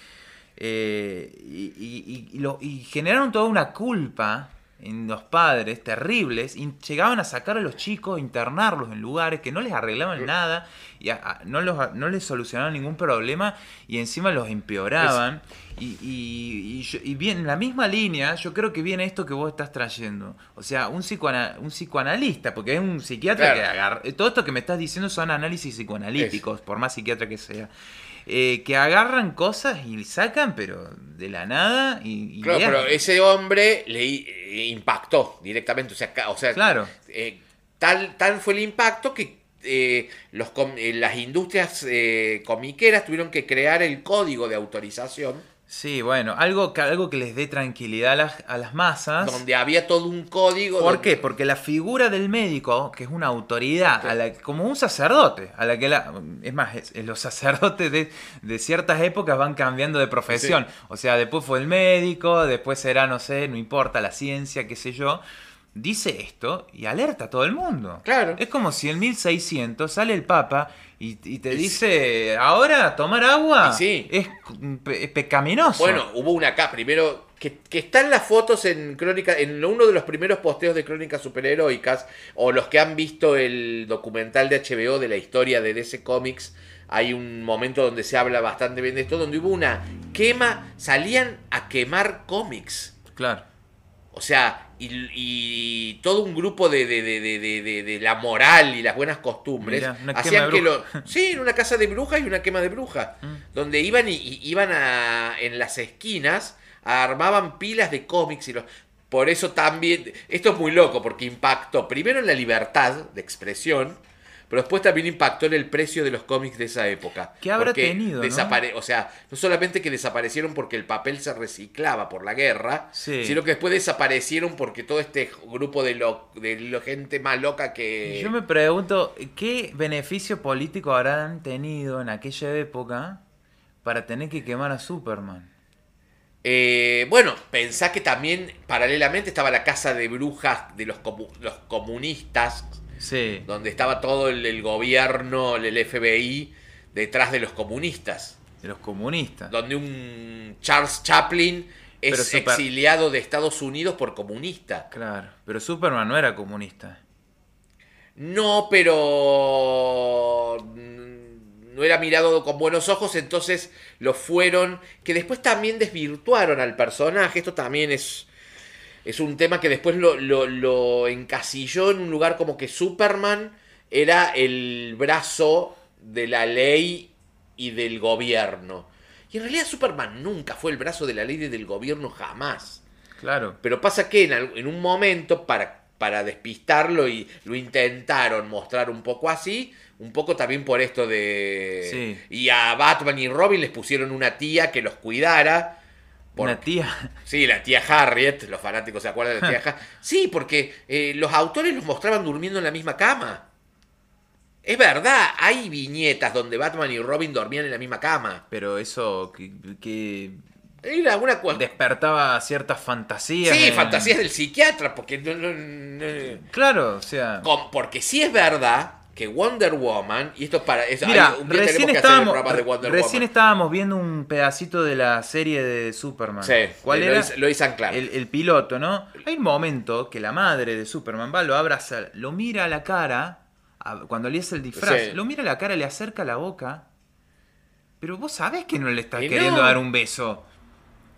Eh, y, y- y lo- y generaron toda una culpa en los padres terribles y llegaban a sacar a los chicos, internarlos en lugares que no les arreglaban nada y a- a- no, los, no les solucionaban ningún problema y encima los empeoraban. Y, y, y yo- y bien, en la misma línea, yo creo que viene esto que vos estás trayendo. O sea, un, psicoana- un psicoanalista, porque es un psiquiatra Claro. que agarra. Todo esto que me estás diciendo son análisis psicoanalíticos, por más psiquiatra que sea. Eh, que agarran cosas y sacan, pero de la nada. Y, y Claro, pero ese hombre le eh, impactó directamente. O sea, o sea Claro. eh, tal, tal fue el impacto que eh, los eh, las industrias eh, comiqueras tuvieron que crear el código de autorización Sí, bueno, algo que, algo que les dé tranquilidad a las, a las masas. donde había todo un código. ¿Por qué? Porque la figura del médico, que es una autoridad, a la- como un sacerdote, a la que la, es más, es- los sacerdotes de, de ciertas épocas van cambiando de profesión. O sea, después fue el médico, después será, no sé, no importa, la ciencia, qué sé yo. Dice esto y alerta a todo el mundo. Claro. Es como si en 1600 sale el Papa y, y te dice, ahora tomar agua sí. es, pe- es pecaminoso. Bueno, hubo una acá, primero, que, que están las fotos en Crónica, en uno de los primeros posteos de Crónicas Superheroicas, o los que han visto el documental de HBO de la historia de DC Comics, hay un momento donde se habla bastante bien de esto, donde hubo una quema, salían a quemar cómics. claro. O sea, y, y todo un grupo de, de, de, de, la moral y las buenas costumbres Mirá, hacían que lo. Sí, en una casa de brujas y una quema de brujas. Mm. Donde iban y, y iban a. en las esquinas, armaban pilas de cómics y los. Por eso también. Esto es muy loco, porque impactó primero en la libertad de expresión. Pero después también impactó en el precio de los cómics de esa época. ¿Qué habrá tenido, no? O sea, no solamente que desaparecieron porque el papel se reciclaba por la guerra, Sí. sino que después desaparecieron porque todo este grupo de, lo, de lo- gente más loca que... Yo me pregunto, ¿qué beneficio político habrán tenido en aquella época para tener que quemar a Superman? Eh, bueno, pensá que también paralelamente estaba la casa de brujas de los, comu- los comunistas, Sí. donde estaba todo el, el gobierno, el FBI, detrás de los comunistas. De los comunistas. Donde un Charles Chaplin es Pero super- exiliado de Estados Unidos por comunista. Claro. Pero Superman no era comunista. No, pero mm, no era mirado con buenos ojos, entonces lo fueron, que después también desvirtuaron al personaje, esto también es, es un tema que después lo, lo- lo encasilló en un lugar como que Superman era el brazo de la ley y del gobierno. Y en realidad Superman nunca fue el brazo de la ley y del gobierno jamás. Claro. Pero pasa que en, un momento, para, para despistarlo, y lo intentaron mostrar un poco así, un poco también por esto de... Sí. Y a Batman y Robin les pusieron una tía que los cuidara. Por- Una tía. Sí, la tía Harriet, los fanáticos se acuerdan de la tía Harriet. Sí, porque eh, los autores los mostraban durmiendo en la misma cama. Es verdad, hay viñetas donde Batman y Robin dormían en la misma cama. Pero eso que, que Era una despertaba ciertas fantasías. Sí, en- fantasías del psiquiatra, porque Claro, o sea. Con- porque sí es verdad que Wonder Woman, y esto es para. es- Mira, hay- un día recién tenemos que hacer el estábamos, de Wonder recién Woman. estábamos viendo un pedacito de la serie de Superman. Sí, ¿Cuál era? Lois and Clark. El, el piloto, ¿no? Hay un momento que la madre de Superman va, lo abraza, lo mira a la cara, cuando le hace el disfraz, Sí. lo mira a la cara, le acerca la boca. Pero vos sabés que no le estás Y queriendo no. dar un beso.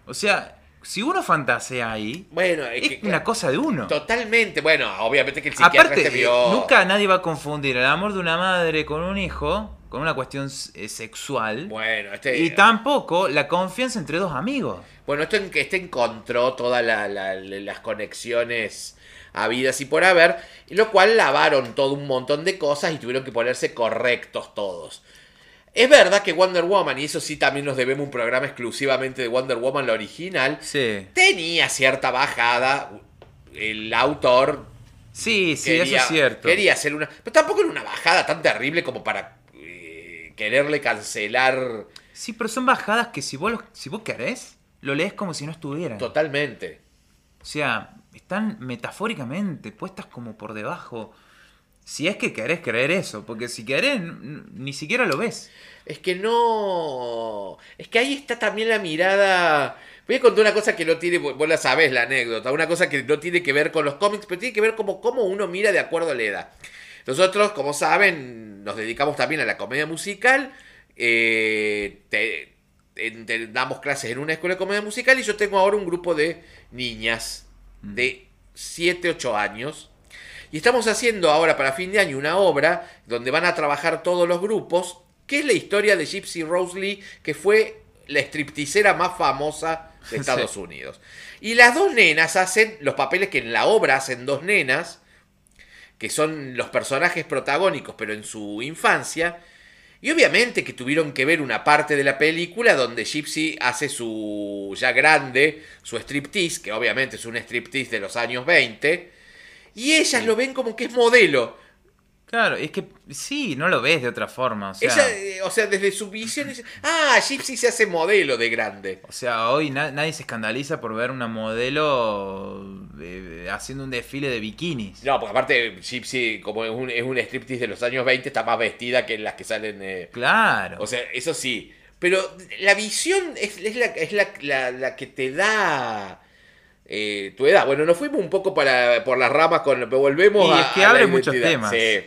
O sea, si uno fantasea ahí, Bueno, es, que- una cosa de uno. Totalmente. Bueno, obviamente que el psiquiatra Aparte, te vio. nunca nadie va a confundir el amor de una madre con un hijo, con una cuestión eh, sexual. Bueno, este. Y tampoco la confianza entre dos amigos. Bueno, esto en que este encontró todas la- la- las conexiones habidas y por haber, y lo cual lavaron todo un montón de cosas y tuvieron que ponerse correctos todos. Es verdad que Wonder Woman, y eso sí también nos debemos un programa exclusivamente de Wonder Woman, la original, Sí. tenía cierta bajada. El autor Sí, sí, quería, eso es cierto. quería hacer una. Pero tampoco era una bajada tan terrible como para eh, quererle cancelar Sí, pero son bajadas que si vos, lo- si vos querés, lo lees como si no estuvieran. totalmente. O sea, están metafóricamente puestas como por debajo. Si es que querés creer eso, porque si querés, ni siquiera lo ves. Es que no. Es que ahí está también la mirada. Voy a contar una cosa que no tiene. Vos la sabés, la anécdota. Una cosa que no tiene que ver con los cómics, pero tiene que ver como cómo uno mira de acuerdo a la edad. Nosotros, como saben, nos dedicamos también a la comedia musical. eh, te- damos clases en una escuela de comedia musical y yo tengo ahora un grupo de niñas de 7, 8 años. Y estamos haciendo ahora para fin de año una obra donde van a trabajar todos los grupos, que es la historia de Gypsy Rose Lee, que fue la stripticera más famosa de Estados Unidos. Y las dos nenas hacen los papeles que en la obra hacen dos nenas, que son los personajes protagónicos, pero en su infancia. Y obviamente que tuvieron que ver una parte de la película donde Gypsy hace su ya grande, su striptease, que obviamente es un striptease de los años 20, y ellas lo ven como que es modelo. Claro, es que sí, no lo ves de otra forma. O sea, Ella, eh, o sea, desde su visión, dice, ah, Gypsy se hace modelo de grande. o sea hoy na- nadie se escandaliza por ver una modelo eh, haciendo un desfile de bikinis. No, porque aparte Gypsy, como es un, es un striptease de los años 20, está más vestida que las que salen... eh, Claro. O sea, eso sí. Pero la visión es, es la, es la, la- la que te da eh, tu edad. Bueno, nos fuimos un poco para, por las ramas con pero volvemos Y a. es que a abre muchos temas. Sí.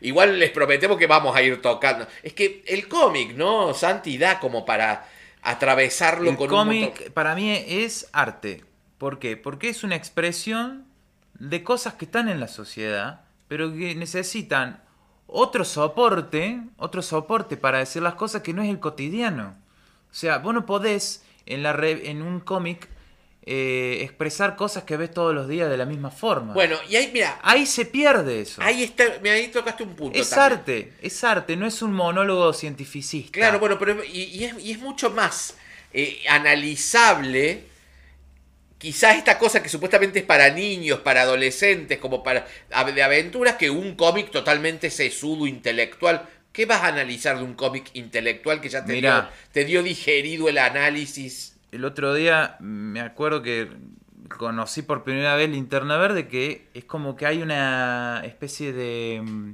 Igual les prometemos que vamos a ir tocando. Es que el cómic, ¿no? Santi da como para atravesarlo El con un montón- cómic para mí es arte. ¿Por qué? Porque es una expresión de cosas que están en la sociedad, pero que necesitan otro soporte, otro soporte para decir las cosas que no es el cotidiano. O sea, vos no podés en, la en un cómic eh, expresar cosas que ves todos los días de la misma forma. Bueno, y ahí, mira, Ahí se pierde eso. ahí está, mira, ahí tocaste un punto. es también. arte, es arte, no es un monólogo cientificista. Claro, bueno, pero y, y es, y es mucho más eh, analizable. Quizás esta cosa que supuestamente es para niños, para adolescentes, como para de aventuras, que un cómic totalmente sesudo, intelectual. ¿Qué vas a analizar de un cómic intelectual que ya te dio, te dio digerido el análisis? El otro día me acuerdo que conocí por primera vez Linterna Verde, que es como que hay una especie de... mm,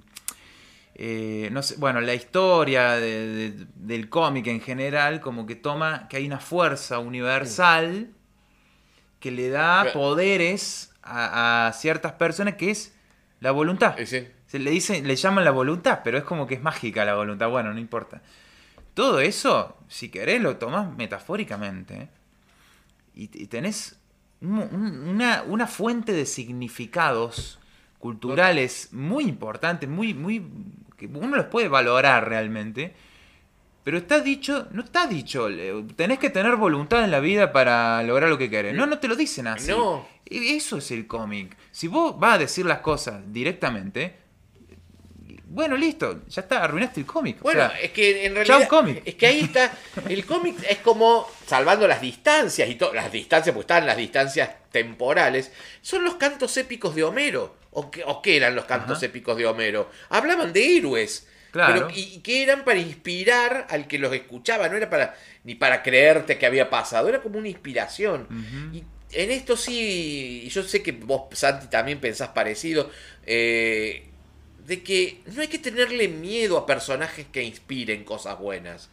eh, no sé, bueno, la historia de- de- del cómic en general, como que toma que hay una fuerza universal que le da poderes a, a ciertas personas, que es la voluntad. Eh, sí. Se le dice, le llaman la voluntad, pero es como que es mágica la voluntad. Bueno, no importa. Todo eso, si querés, lo tomás metafóricamente. Y, y tenés un- un- una, una fuente de significados culturales muy importantes, muy, muy. que uno los puede valorar realmente. Pero está dicho, no está dicho, tenés que tener voluntad en la vida para lograr lo que querés. No, no te lo dicen así. No. Eso es el cómic. Si vos vas a decir las cosas directamente, bueno, listo, ya está, arruinaste el cómic. O Bueno, sea, es que en realidad. cómic. Es que ahí está. El cómic es como, salvando las distancias y todas las distancias, porque están las distancias temporales, son los cantos épicos de Homero. ¿O qué, o qué eran los cantos Ajá. épicos de Homero? Hablaban de héroes. Claro. Pero, y, y que eran para inspirar al que los escuchaba, no era para ni para creerte que había pasado, era como una inspiración. Y en esto sí, y yo sé que vos, Santi, también pensás parecido, eh, de que no hay que tenerle miedo a personajes que inspiren cosas buenas.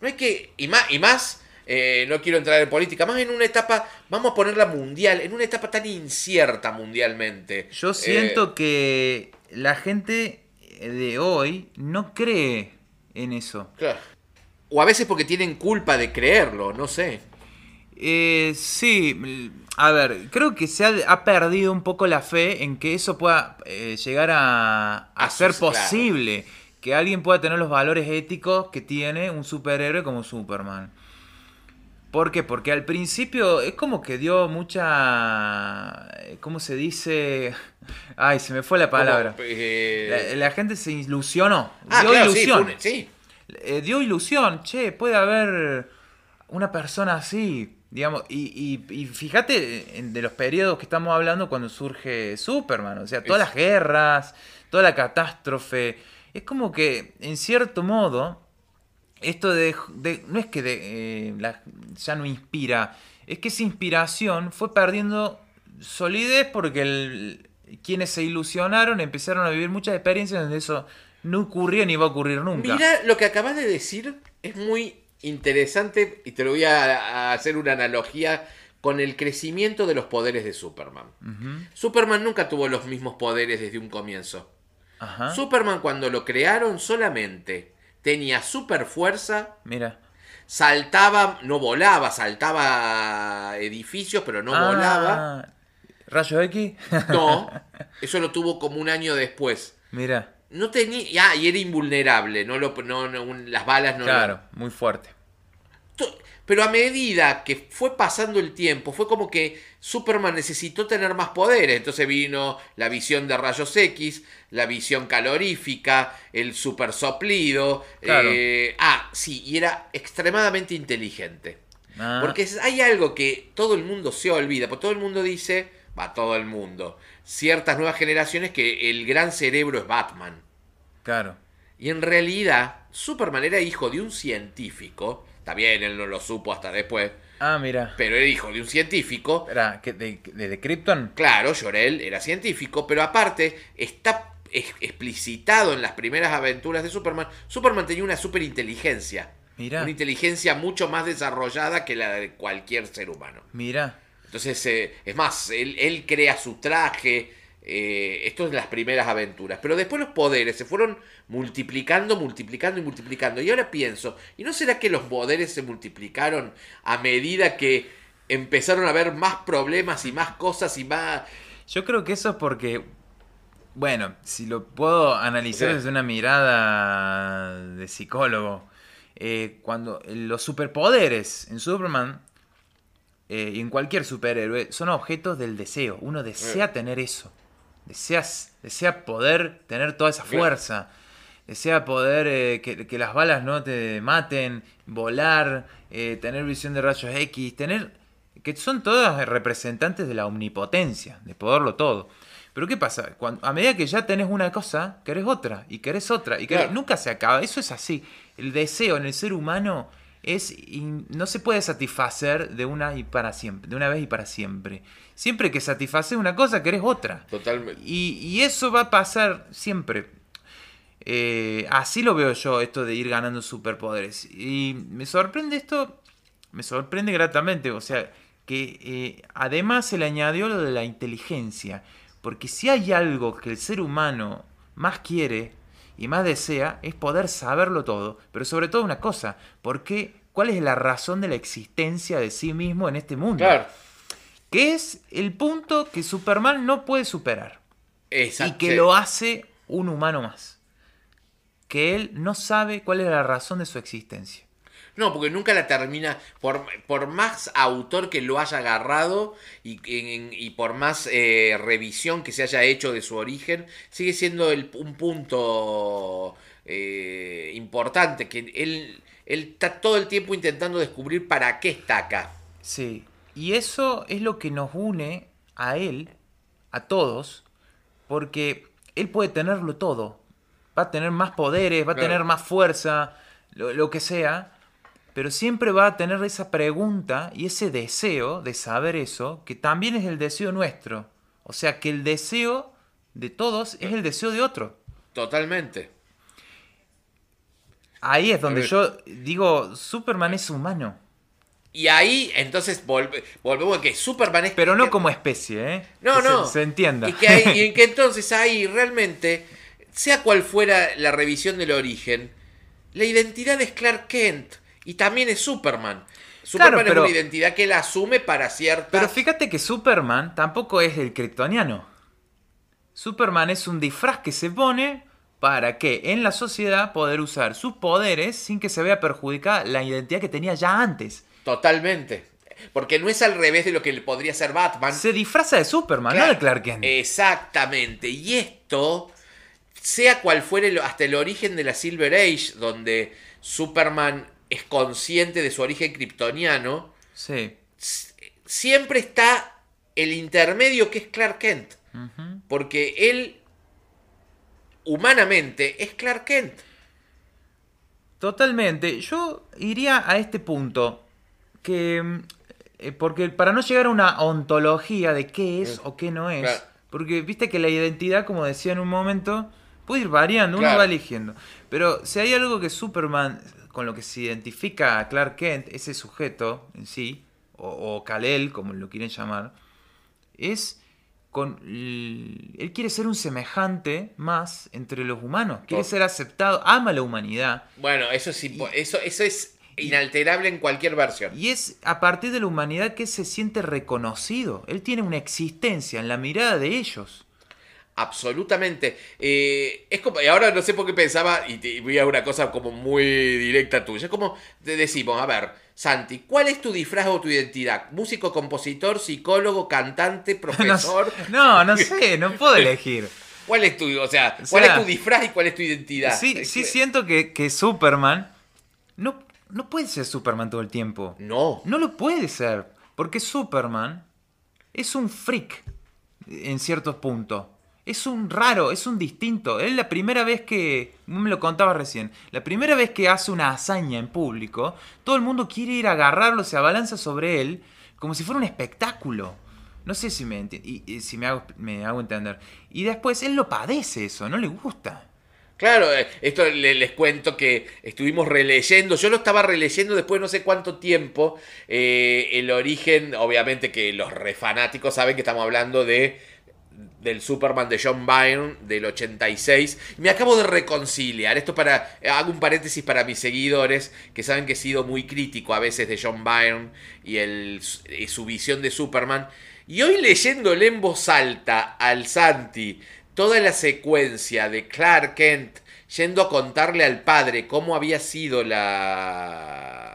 No hay que, y más, y más eh, no quiero entrar en política, más en una etapa, vamos a ponerla mundial, en una etapa tan incierta mundialmente. Yo Eh, siento que la gente de hoy no cree en eso. claro. O a veces porque tienen culpa de creerlo, no sé. Eh, sí, a ver, creo que se ha, ha perdido un poco la fe en que eso pueda eh, llegar a, a A ser claro. posible. Que alguien pueda tener los valores éticos que tiene un superhéroe como Superman. ¿Por qué? Porque al principio es como que dio mucha... eh, ¿Cómo se dice? Ay, se me fue la palabra. Eh, La, la gente se ilusionó. ah, dio claro, sí, ilusión. fue sí. Eh, dio ilusión. Che, puede haber una persona así. Digamos, y, y- y fíjate en- de los periodos que estamos hablando cuando surge Superman. O sea, todas Es- las guerras, toda la catástrofe. Es como que, en cierto modo, esto de, de- no es que de, eh, la- ya no inspira, es que esa inspiración fue perdiendo solidez porque el- quienes se ilusionaron empezaron a vivir muchas experiencias donde eso no ocurrió ni va a ocurrir nunca. Mira, lo que acabas de decir es muy interesante y te lo voy a, a hacer una analogía con el crecimiento de los poderes de Superman. Superman nunca tuvo los mismos poderes desde un comienzo. Ajá. Superman cuando lo crearon solamente tenía super fuerza, Mira. saltaba, no volaba, saltaba edificios, pero no volaba. Ah, ¿Rayo X? No, eso lo tuvo como un año después. Mira, No tenía, ah, y era invulnerable, no lo, no, no, un- las balas no lo- claro, muy fuerte. Pero a medida que fue pasando el tiempo, fue como que Superman necesitó tener más poderes. Entonces vino la visión de rayos X, la visión calorífica, el super soplido. Claro. eh, ah, sí, y era extremadamente inteligente. Ah, Porque hay algo que todo el mundo se olvida, porque todo el mundo dice, va todo el mundo, ciertas nuevas generaciones que el gran cerebro es Batman. Claro. Y en realidad, Superman era hijo de un científico. Está bien, él no lo supo hasta después. Ah, mira. Pero era hijo de un científico. ¿qué, de, de, de Krypton? Claro, Jorel era científico, pero aparte está ex- explicitado en las primeras aventuras de Superman. Superman tenía una superinteligencia. Mira. Una inteligencia mucho más desarrollada que la de cualquier ser humano. Mira. Entonces, eh, es más, él, él crea su traje. eh, esto es las primeras aventuras. Pero después los poderes se fueron multiplicando, multiplicando y multiplicando. Y ahora pienso, ¿y no será que los poderes se multiplicaron a medida que empezaron a haber más problemas y más cosas y más... Yo creo que eso es porque, bueno, si lo puedo analizar Sí. desde una mirada de psicólogo, eh, cuando los superpoderes en Superman eh, y en cualquier superhéroe, son objetos del deseo. Uno desea tener eso. Deseas, desea poder tener toda esa fuerza. Desea poder eh, que, que las balas no te maten, volar, eh, tener visión de rayos X, tener... que son todas representantes de la omnipotencia, de poderlo todo. Pero ¿qué pasa? Cuando, a medida que ya tenés una cosa, querés otra, y querés otra, y querés- Claro. nunca se acaba. Eso es así. El deseo en el ser humano es in- no se puede satisfacer de una y para siempre, de una vez y para siempre. Siempre que satisfaces una cosa, querés otra. Totalmente. Y, y eso va a pasar siempre. Eh, así lo veo yo, esto de ir ganando superpoderes. Y me sorprende esto, me sorprende gratamente. O sea, que eh, además se le añadió lo de la inteligencia. Porque si hay algo que el ser humano más quiere y más desea, es poder saberlo todo. Pero sobre todo una cosa, ¿por qué? ¿Cuál es la razón de la existencia de sí mismo en este mundo? Claro. Que es el punto que Superman no puede superar Exacto. y que lo hace un humano más. Que él no sabe cuál es la razón de su existencia. No, porque nunca la termina, por, por más autor que lo haya agarrado y, en- y por más eh, revisión que se haya hecho de su origen, sigue siendo el- un punto eh, importante, que él, él está todo el tiempo intentando descubrir para qué está acá. Sí. Y eso es lo que nos une a él, a todos, porque él puede tenerlo todo. Va a tener más poderes, va a Claro. tener más fuerza, lo, lo que sea. Pero siempre va a tener esa pregunta y ese deseo de saber eso, que también es el deseo nuestro. O sea, que el deseo de todos es el deseo de otro. Totalmente. Ahí es donde yo digo, Superman es humano. Y ahí, entonces, volve- volvemos a que Superman es... Pero no como especie, ¿eh? No, Que no. Se, entienda. Y que, hay- y que entonces ahí realmente, sea cual fuera la revisión del origen, la identidad es Clark Kent y también es Superman. Superman pero- es una identidad que él asume para cierta... Pero fíjate que Superman tampoco es el kryptoniano. Superman es un disfraz que se pone para que en la sociedad poder usar sus poderes sin que se vea perjudicada la identidad que tenía ya antes. Totalmente. Porque no es al revés de lo que le podría ser Batman. Se disfraza de Superman, Claro, no de Clark Kent. Exactamente. Y esto, sea cual fuere hasta el origen de la Silver Age, donde Superman es consciente de su origen kryptoniano, Sí. siempre está el intermedio que es Clark Kent. Porque él, humanamente, es Clark Kent. Totalmente. Yo iría a este punto. Que. eh, Porque para no llegar a una ontología de qué es o qué no es. Claro. Porque viste que la identidad, como decía en un momento, puede ir variando, uno va eligiendo. Pero si hay algo que Superman, con lo que se identifica a Clark Kent, ese sujeto en sí, o, o Kal-El, como lo quieren llamar, es con él quiere ser un semejante más entre los humanos, quiere ser aceptado, ama la humanidad. Bueno, eso es, impo- eso, eso es inalterable en cualquier versión. Y es a partir de la humanidad que se siente reconocido. Él tiene una existencia en la mirada de ellos. Absolutamente. Eh, es como, y ahora no sé por qué pensaba, y te voy a una cosa como muy directa tuya. Es como te decimos, a ver, Santi, ¿cuál es tu disfraz o tu identidad? ¿Músico, compositor, psicólogo, cantante, profesor? no, no sé, no puedo elegir. ¿Cuál es tu, o sea, O cuál sea, es tu disfraz y cuál es tu identidad? Sí, sí siento que, que Superman no, no puede ser Superman todo el tiempo. No. No lo puede ser. Porque Superman es un freak en ciertos puntos. Es un raro, es un distinto. Él la primera vez que, me lo contaba recién, la primera vez que hace una hazaña en público, todo el mundo quiere ir a agarrarlo, se abalanza sobre él, como si fuera un espectáculo. No sé si me, y- si me, hago, me hago entender. Y después él lo padece eso, no le gusta. Claro, eh, esto le- les cuento que estuvimos releyendo, yo lo estaba releyendo después de no sé cuánto tiempo, eh, el origen, obviamente que los refanáticos saben que estamos hablando de del Superman de John Byrne del 86. Me acabo de reconciliar. Esto para. Hago un paréntesis para mis seguidores que saben que he sido muy crítico a veces de John Byrne y, y su visión de Superman. Y hoy leyéndole en voz alta al Santi toda la secuencia de Clark Kent yendo a contarle al padre cómo había sido la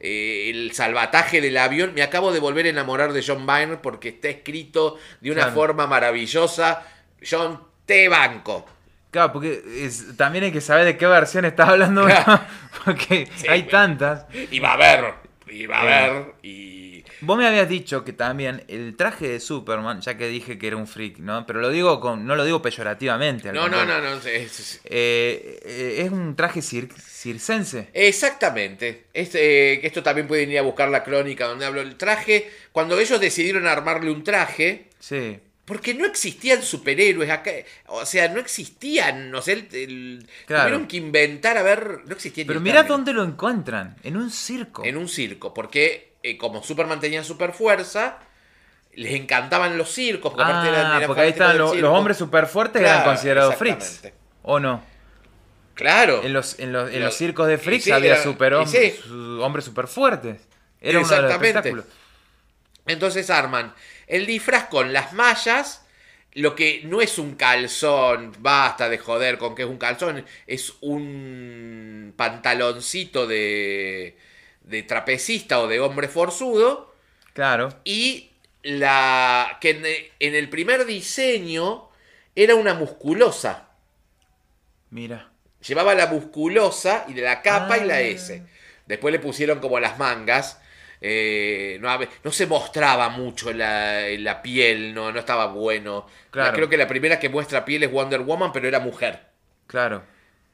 eh, el salvataje del avión. Me acabo de volver a enamorar de John Byrne porque está escrito de una forma maravillosa. John, te banco. Claro, porque es- también hay que saber de qué versión estás hablando, Claro. porque Sí, hay tantas. Y va a haber, y va a Eh. haber, y... Vos me habías dicho que también el traje de Superman, ya que dije que era un freak, ¿no? Pero lo digo con, no lo digo peyorativamente. No, no, contrario. no, no. es- es- Eh, eh, es un traje cir- circense. Exactamente. Este, esto también pueden ir a buscar la crónica donde hablo del traje. Cuando ellos decidieron armarle un traje, Sí. porque no existían superhéroes acá. O sea, no existían. No sé, el, el- Claro. tuvieron que inventar, a ver, no existía ni Pero término. dónde lo encuentran. En un circo. En un circo. Porque eh, como Superman tenía super fuerza, les encantaban los circos. Porque aparte eran, Ah, eran porque ahí están los, hombres super fuertes eran Claro, considerados freaks. exactamente. ¿O no? Claro. En los, en los, en Lo- los circos de freaks sí, había era- super y hombres, sí. su- hombres super fuertes. Era uno de los Exactamente. espectáculos. Entonces arman el disfraz con las mallas, lo que no es un calzón, basta de joder con que es un calzón, es un pantaloncito de, de trapecista o de hombre forzudo, Claro. y la que en, en el primer diseño era una musculosa. Mira. Llevaba la musculosa y de la capa y la Ah. S. Después le pusieron como las mangas. eh, no se mostraba mucho la, la piel, no, no estaba bueno. Claro. Creo que la primera que muestra piel es Wonder Woman, pero era mujer. Claro.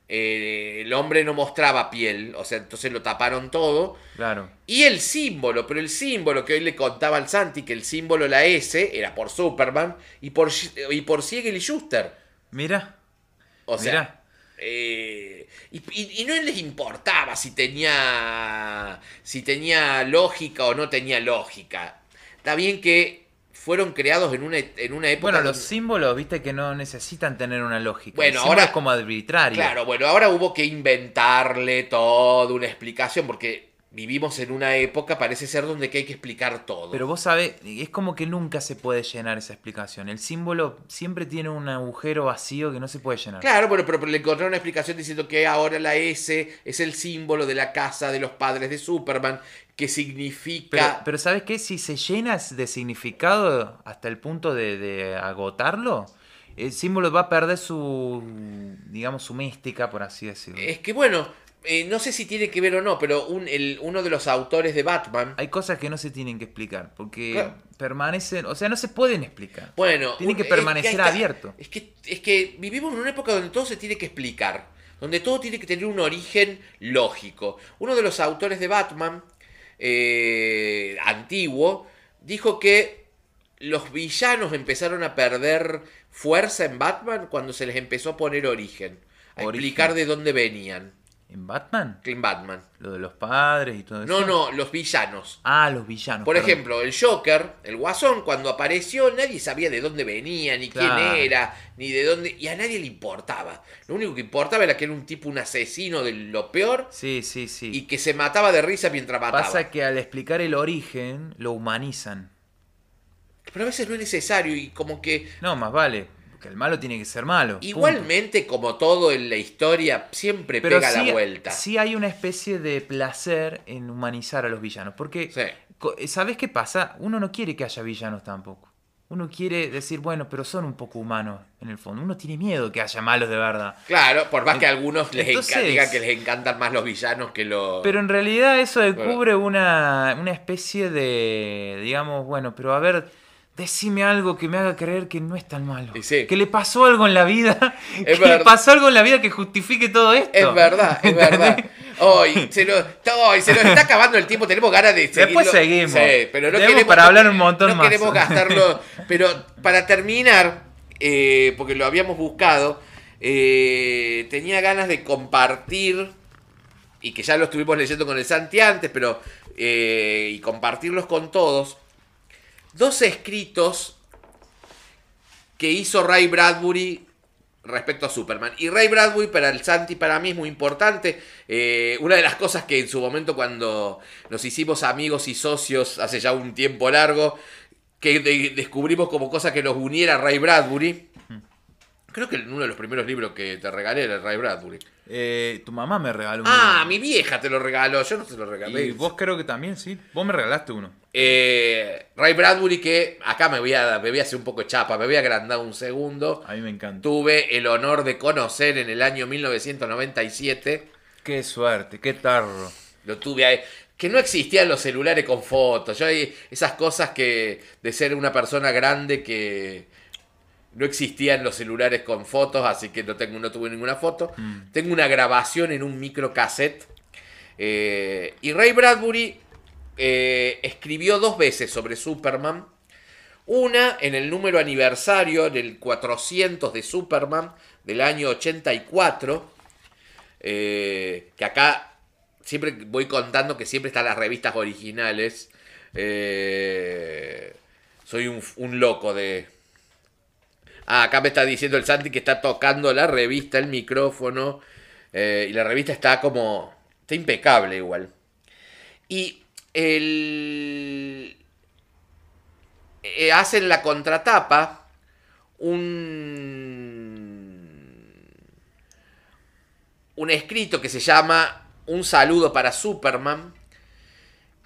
Eh, el hombre no mostraba piel, o sea, entonces lo taparon todo. Claro. Y el símbolo, pero el símbolo que hoy le contaba al Santi, que el símbolo, la S, era por Superman y por, y por Siegel y Schuster. Mira. O sea, eh, y, y- y no les importaba si tenía, si tenía lógica o no tenía lógica. Está bien que fueron creados en una, en una época... Bueno, los donde- símbolos, viste que no necesitan tener una lógica. Bueno, El símbolo ahora- es como arbitrario. Claro, bueno, ahora hubo que inventarle toda una explicación porque vivimos en una época, parece ser, donde que hay que explicar todo. Pero vos sabés, es como que nunca se puede llenar esa explicación. El símbolo siempre tiene un agujero vacío que no se puede llenar. Claro, bueno, pero, pero le encontraron una explicación diciendo que ahora la S es el símbolo de la casa de los padres de Superman, que Pero, significa... pero ¿sabes qué? Si se llena de significado hasta el punto de, de agotarlo, el símbolo va a perder su, digamos, su mística, por así decirlo. Es que bueno, eh, no sé si tiene que ver o no, pero un, el- uno de los autores de Batman... Hay cosas que no se tienen que explicar, porque Claro. permanecen, o sea, no se pueden explicar. Bueno, Tiene un- que es permanecer está. abierto. Es que, es que vivimos en una época donde todo se tiene que explicar, donde todo tiene que tener un origen lógico. Uno de los autores de Batman, eh, antiguo, dijo que los villanos empezaron a perder fuerza en Batman cuando se les empezó a poner origen, a Origen. explicar de dónde venían. ¿En Batman? En Batman. Lo de los padres y todo eso. No, no, los villanos. Ah, los villanos. Por perdón. ejemplo, el Joker, el Guasón, cuando apareció, nadie sabía de dónde venía, ni Claro. quién era, ni de dónde. Y a nadie le importaba. Lo único que importaba era que era un tipo, un asesino de lo peor Sí, sí, sí. y que se mataba de risa mientras mataba. Pasa que al explicar el origen, lo humanizan. Pero a veces no es necesario y como que. No, más vale. El malo tiene que ser malo. punto. Igualmente, como todo en la historia, siempre Pero pega sí, la vuelta. sí hay una especie de placer en humanizar a los villanos. Porque, Sí. co- ¿sabes qué pasa? Uno no quiere que haya villanos tampoco. Uno quiere decir, bueno, pero son un poco humanos en el fondo. Uno tiene miedo que haya malos de verdad. Claro, por más que a algunos les Entonces- digan que les encantan más los villanos que los. Pero en realidad eso Bueno. descubre una, una especie de, digamos, bueno, pero a ver, decime algo que me haga creer que no es tan malo. Sí. Que le pasó algo en la vida. Es que verdad. le pasó algo en la vida que justifique todo esto. Es verdad, es verdad. Hoy se, lo- hoy se nos está acabando el tiempo, tenemos ganas de seguirlo. Después seguimos. Sí, pero no queremos, para hablar un montón no más. queremos gastarlo. Pero para terminar, eh, porque lo habíamos buscado, eh, tenía ganas de compartir, y que ya lo estuvimos leyendo con el Santi antes, pero eh, y compartirlos con todos, dos escritos que hizo Ray Bradbury respecto a Superman. Y Ray Bradbury para el Santi para mí es muy importante. Eh, una de las cosas que en su momento cuando nos hicimos amigos y socios hace ya un tiempo largo, que de- descubrimos como cosa que nos uniera a Ray Bradbury. Creo que uno de los primeros libros que te regalé era Ray Bradbury. Eh, tu mamá me regaló un Ah, mi vieja te lo regaló, yo no se lo regalé. Y vos creo que también, sí. Vos me regalaste uno. Eh, Ray Bradbury, que acá me voy, a, me voy a hacer un poco de chapa, me voy a agrandar un segundo. A mí me encanta. Tuve el honor de conocer en el año 1997. Qué suerte, qué tarro. Lo tuve ahí. Que no existían los celulares con fotos. Yo hay esas cosas que de ser una persona grande que no existían los celulares con fotos, así que no tengo, no tuve ninguna foto. Tengo una grabación en un microcassette. Eh, y Ray Bradbury eh, escribió dos veces sobre Superman. Una en el número aniversario del 400 de Superman del año 84. eh, que acá siempre voy contando que siempre están las revistas originales. Soy un, un loco de... Ah, acá me está diciendo el Santi que está tocando la revista, el micrófono. eh, y la revista está como... Está impecable igual. Y el... eh, hacen la contratapa un... Un escrito que se llama Un saludo para Superman.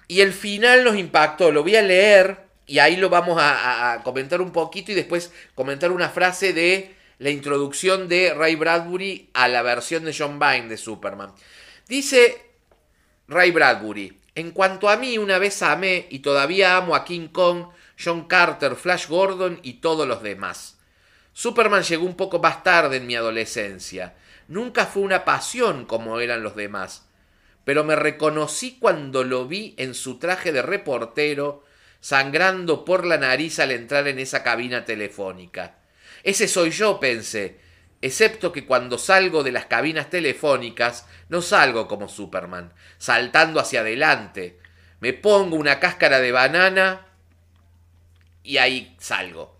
Y el final nos impactó. Lo voy a leer y ahí lo vamos a, comentar un poquito y después comentar una frase de la introducción de Ray Bradbury a la versión de John Byrne de Superman. Dice Ray Bradbury, en cuanto a mí una vez amé y todavía amo a King Kong, John Carter, Flash Gordon y todos los demás. Superman llegó un poco más tarde en mi adolescencia. Nunca fue una pasión como eran los demás. Pero me reconocí cuando lo vi en su traje de reportero, sangrando por la nariz al entrar en esa cabina telefónica. Ese soy yo, pensé, excepto que cuando salgo de las cabinas telefónicas no salgo como Superman, saltando hacia adelante. Me pongo una cáscara de banana y ahí salgo.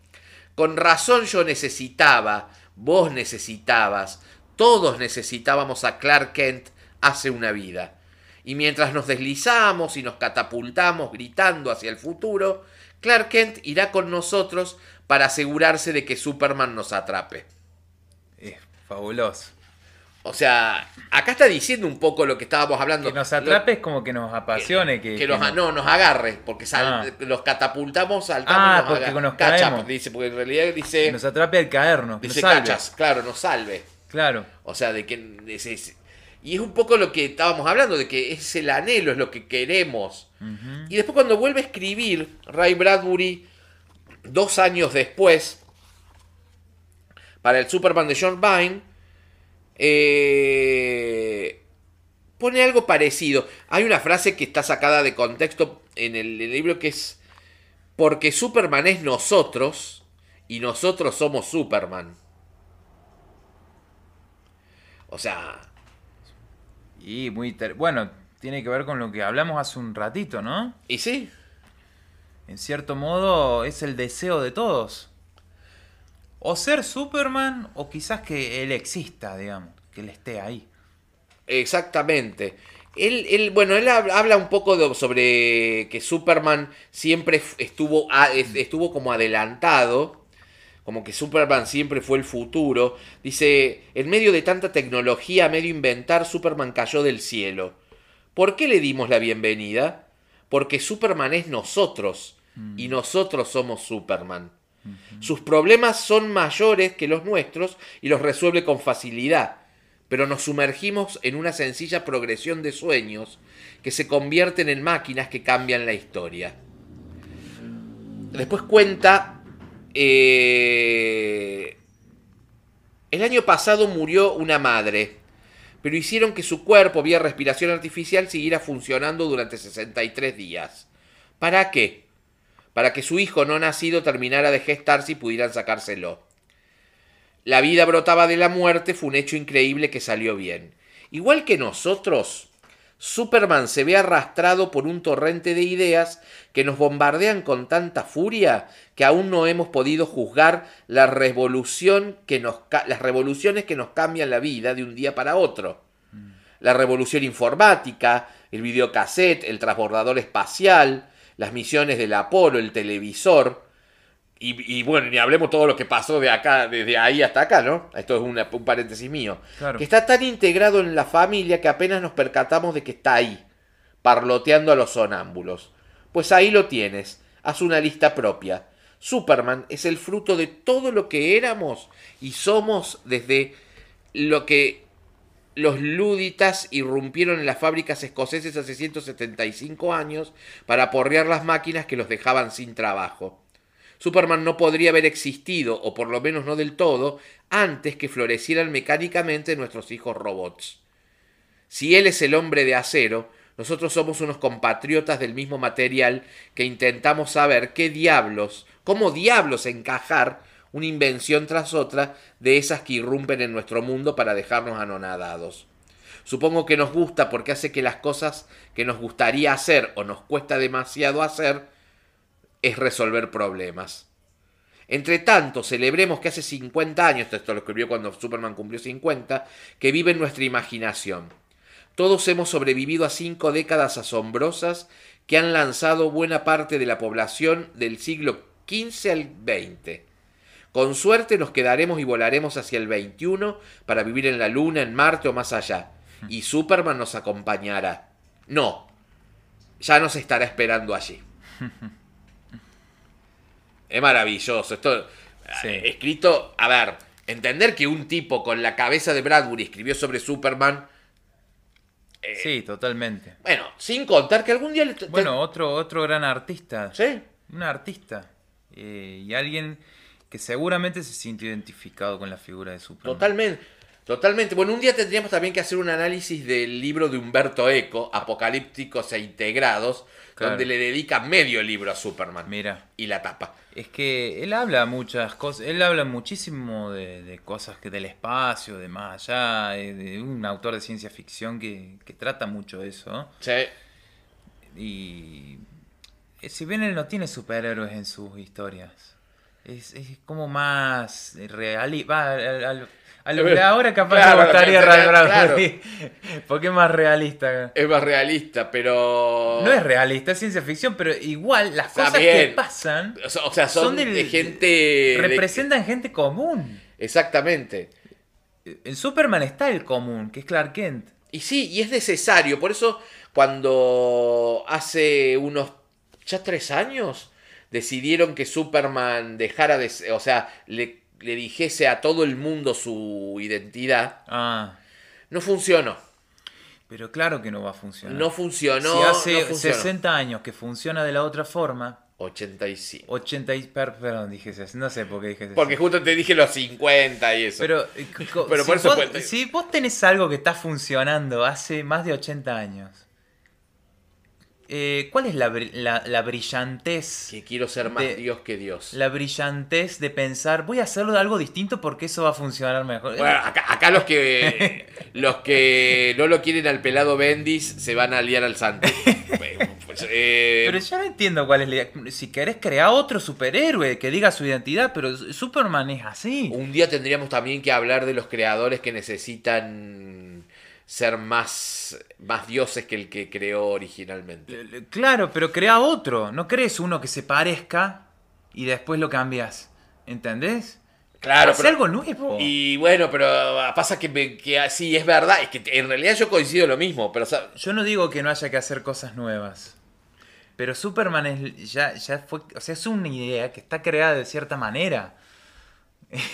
Con razón yo necesitaba, vos necesitabas, todos necesitábamos a Clark Kent hace una vida. Y mientras nos deslizamos y nos catapultamos gritando hacia el futuro, Clark Kent irá con nosotros para asegurarse de que Superman nos atrape. Es fabuloso. O sea, acá está diciendo un poco lo que estábamos hablando. Que nos atrape es como que nos apasione. Que, que que los, nos- no, nos agarre, porque sal- Ah. los catapultamos, saltamos Ah, nos porque nos caemos. dice, porque en realidad dice, que nos atrape al caernos. nos dice salve. cachas, claro, nos salve. Claro. O sea, de que y es un poco lo que estábamos hablando, de que es el anhelo, es lo que queremos. Y después cuando vuelve a escribir Ray Bradbury, dos años después, para el Superman de John Byrne, eh, pone algo parecido. Hay una frase que está sacada de contexto en el, el libro que es, porque Superman es nosotros y nosotros somos Superman. O sea, Y muy bueno, tiene que ver con lo que hablamos hace un ratito, ¿no? y sí, En cierto modo es el deseo de todos. O ser Superman o quizás que él exista, digamos, que él esté ahí. Exactamente. Él, él, bueno, él hab- habla un poco de- sobre que Superman siempre estuvo, estuvo como adelantado, como que Superman siempre fue el futuro. Dice, en medio de tanta tecnología, a medio inventar, Superman cayó del cielo. ¿Por qué le dimos la bienvenida? Porque Superman es nosotros y nosotros somos Superman. Sus problemas son mayores que los nuestros y los resuelve con facilidad, pero nos sumergimos en una sencilla progresión de sueños que se convierten en máquinas que cambian la historia. Después cuenta, eh, el año pasado murió una madre, pero hicieron que su cuerpo vía respiración artificial siguiera funcionando durante 63 días. ¿Para qué? Para que su hijo no nacido terminara de gestarse y pudieran sacárselo. La vida brotaba de la muerte fue un hecho increíble que salió bien. Igual que nosotros, Superman se ve arrastrado por un torrente de ideas que nos bombardean con tanta furia que aún no hemos podido juzgar la revolución que nos las revoluciones que nos cambian la vida de un día para otro. La revolución informática, el videocassette, el transbordador espacial, las misiones del Apolo, el televisor, y, y bueno, ni hablemos todo lo que pasó de acá, desde ahí hasta acá, ¿no? Esto es una- un paréntesis mío. Claro. Que está tan integrado en la familia que apenas nos percatamos de que está ahí, parloteando a los sonámbulos. Pues ahí lo tienes, haz una lista propia. Superman es el fruto de todo lo que éramos y somos desde lo que los luditas irrumpieron en las fábricas escoceses hace 175 años para porrear las máquinas que los dejaban sin trabajo. Superman no podría haber existido, o por lo menos no del todo, antes que florecieran mecánicamente nuestros hijos robots. Si él es el hombre de acero, nosotros somos unos compatriotas del mismo material que intentamos saber qué diablos, cómo diablos encajar una invención tras otra de esas que irrumpen en nuestro mundo para dejarnos anonadados. Supongo que nos gusta porque hace que las cosas que nos gustaría hacer o nos cuesta demasiado hacer es resolver problemas. Entre tanto, celebremos que hace 50 años, esto lo escribió cuando Superman cumplió 50, que vive en nuestra imaginación. Todos hemos sobrevivido a cinco décadas asombrosas que han lanzado buena parte de la población del siglo XV al XX. Con suerte nos quedaremos y volaremos hacia el 21 para vivir en la Luna, en Marte o más allá. Y Superman nos acompañará. No, ya nos estará esperando allí. Es maravilloso. Esto Sí. eh, escrito, a ver, entender que un tipo con la cabeza de Bradbury escribió sobre Superman. eh, Sí, totalmente. Bueno, sin contar que algún día le. Bueno, otro, otro gran artista. ¿Sí? Un artista. eh, y alguien que seguramente se siente identificado con la figura de Superman. Totalmente. Totalmente. Bueno, un día tendríamos también que hacer un análisis del libro de Humberto Eco, Apocalípticos e Integrados, Claro. donde le dedica medio libro a Superman. Mira, Y la tapa. es que él habla muchas cosas, él habla muchísimo de, de cosas que del espacio, de más allá, eh, de un autor de ciencia ficción que, que trata mucho eso. Sí. Y eh, si bien él no tiene superhéroes en sus historias, es, es como más realista. A lo que ahora capaz Claro, me gustaría Ray claro. Bradbury, porque es más realista. Es más realista, pero. No es realista, es ciencia ficción, pero igual las Está cosas que pasan O sea, o sea, son, son del- de gente. de- representan gente común. Exactamente. En Superman está el común, que es Clark Kent. Y sí, y es necesario. Por eso, cuando hace unos ya tres años decidieron que Superman dejara de ser, o sea, le, le dijese a todo el mundo su identidad, Ah, no funcionó. pero claro que no va a funcionar. No funcionó. si hace no funcionó. 60 años que funciona de la otra forma, 85. 80 y... per- Perdón, dije 60, no sé por qué dije 60. Porque justo te dije los 50 y eso. Pero, Pero si, por eso vos, cuenta. si vos tenés algo que está funcionando hace más de 80 años, eh, ¿cuál es la, la, la brillantez? que quiero ser más de- Dios que Dios. La brillantez de pensar, voy a hacerlo de algo distinto porque eso va a funcionar mejor. Bueno, acá, acá los que los que no lo quieren al pelado Bendis se van a liar al santo. Pues, eh, Pero yo no entiendo cuál es la idea. Si querés crear otro superhéroe que diga su identidad, pero Superman es así. un día tendríamos también que hablar de los creadores que necesitan ser más, más dioses que el que creó originalmente. Claro, pero crea otro. No crees uno que se parezca y después lo cambias. ¿Entendés? Claro, pero- algo nuevo. Y bueno, pero pasa que, me- que sí, es verdad, es que en realidad yo coincido lo mismo, pero o sea, Yo no digo que no haya que hacer cosas nuevas. Pero Superman es, ya, ya fue. O sea, es una idea que está creada de cierta manera.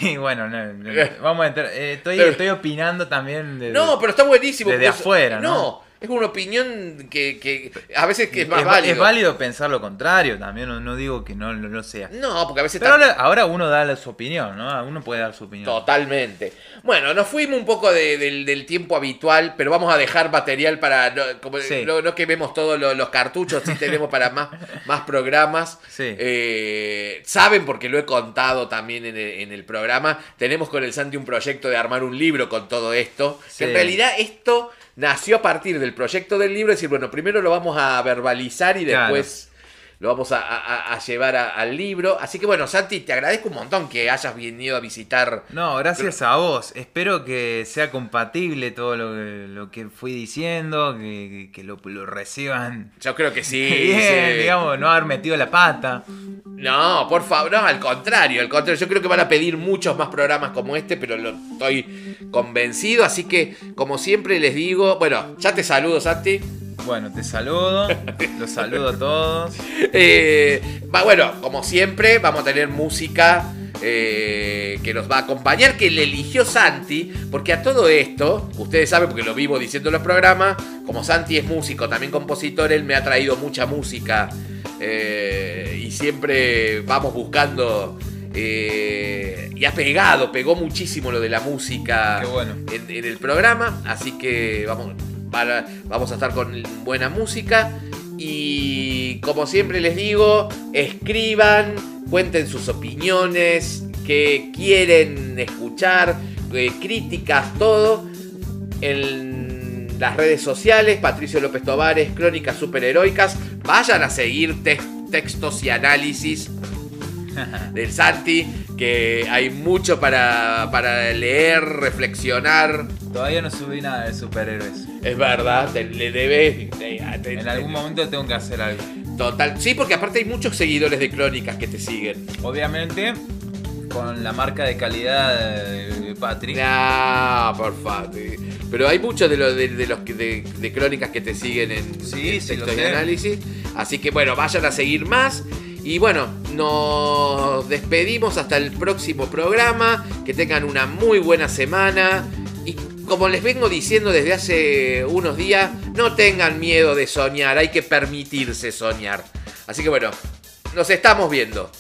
Y bueno, no, no, vamos a entrar. eh, estoy, estoy opinando también de. No, pero está buenísimo. desde afuera, no, ¿no? Es una opinión que, que a veces que es más es, válido. es válido pensar lo contrario también. No, no digo que no, no lo sea. No, porque a veces Pero ahora, ahora uno da su opinión, ¿no? Uno puede dar su opinión. Totalmente. Bueno, nos fuimos un poco de- del, del tiempo habitual, pero vamos a dejar material para. No, como, Sí. no, quememos todos los, los cartuchos, sí tenemos para más, más programas. Sí. Eh, Saben, porque lo he contado también en el, en el programa, tenemos con el Santi un proyecto de armar un libro con todo esto. Sí. Que en realidad esto nació a partir del proyecto del libro, decir, bueno, primero lo vamos a verbalizar y después lo vamos a, a- a llevar a- al libro. Así que bueno, Santi, te agradezco un montón que hayas venido a visitar. No, gracias a vos. Espero que sea compatible todo lo que, lo que fui diciendo, que, que lo, lo reciban Yo creo que sí. bien, sí. digamos, no haber metido la pata. No, por favor, no, al contrario, al contrario. Yo creo que van a pedir muchos más programas como este, pero lo estoy convencido. Así que, como siempre les digo, bueno, ya te saludo, Santi. Bueno, te saludo, los saludo a todos. Eh, va, bueno, como siempre, vamos a tener música eh, que nos va a acompañar, que le eligió Santi, porque a todo esto, ustedes saben, porque lo vivo diciendo en los programas, como Santi es músico, también compositor, él me ha traído mucha música eh, y siempre vamos buscando... eh, y ha pegado, pegó muchísimo lo de la música bueno. en, en el programa, así que vamos, para- vamos a estar con buena música. Y como siempre les digo, escriban, cuenten sus opiniones, que quieren escuchar, eh, críticas, todo. En las redes sociales, Patricio López Tovares, Crónicas Superheroicas. Vayan a seguir te- textos y análisis del Santi, que hay mucho para, para leer, reflexionar. Todavía no subí nada de superhéroes. Es verdad, te- le debes. te- te- En algún momento tengo que hacer algo. Total. Sí, porque aparte hay muchos seguidores de crónicas que te siguen. Obviamente, con la marca de calidad de, de Patri. No, por favor. Pero hay muchos de los de, de los de, de crónicas que te siguen en, Sí, en textos análisis. Así que bueno, vayan a seguir más. Y bueno, nos despedimos hasta el próximo programa. Que tengan una muy buena semana. Y como les vengo diciendo desde hace unos días, no tengan miedo de soñar. Hay que permitirse soñar. Así que bueno, nos estamos viendo.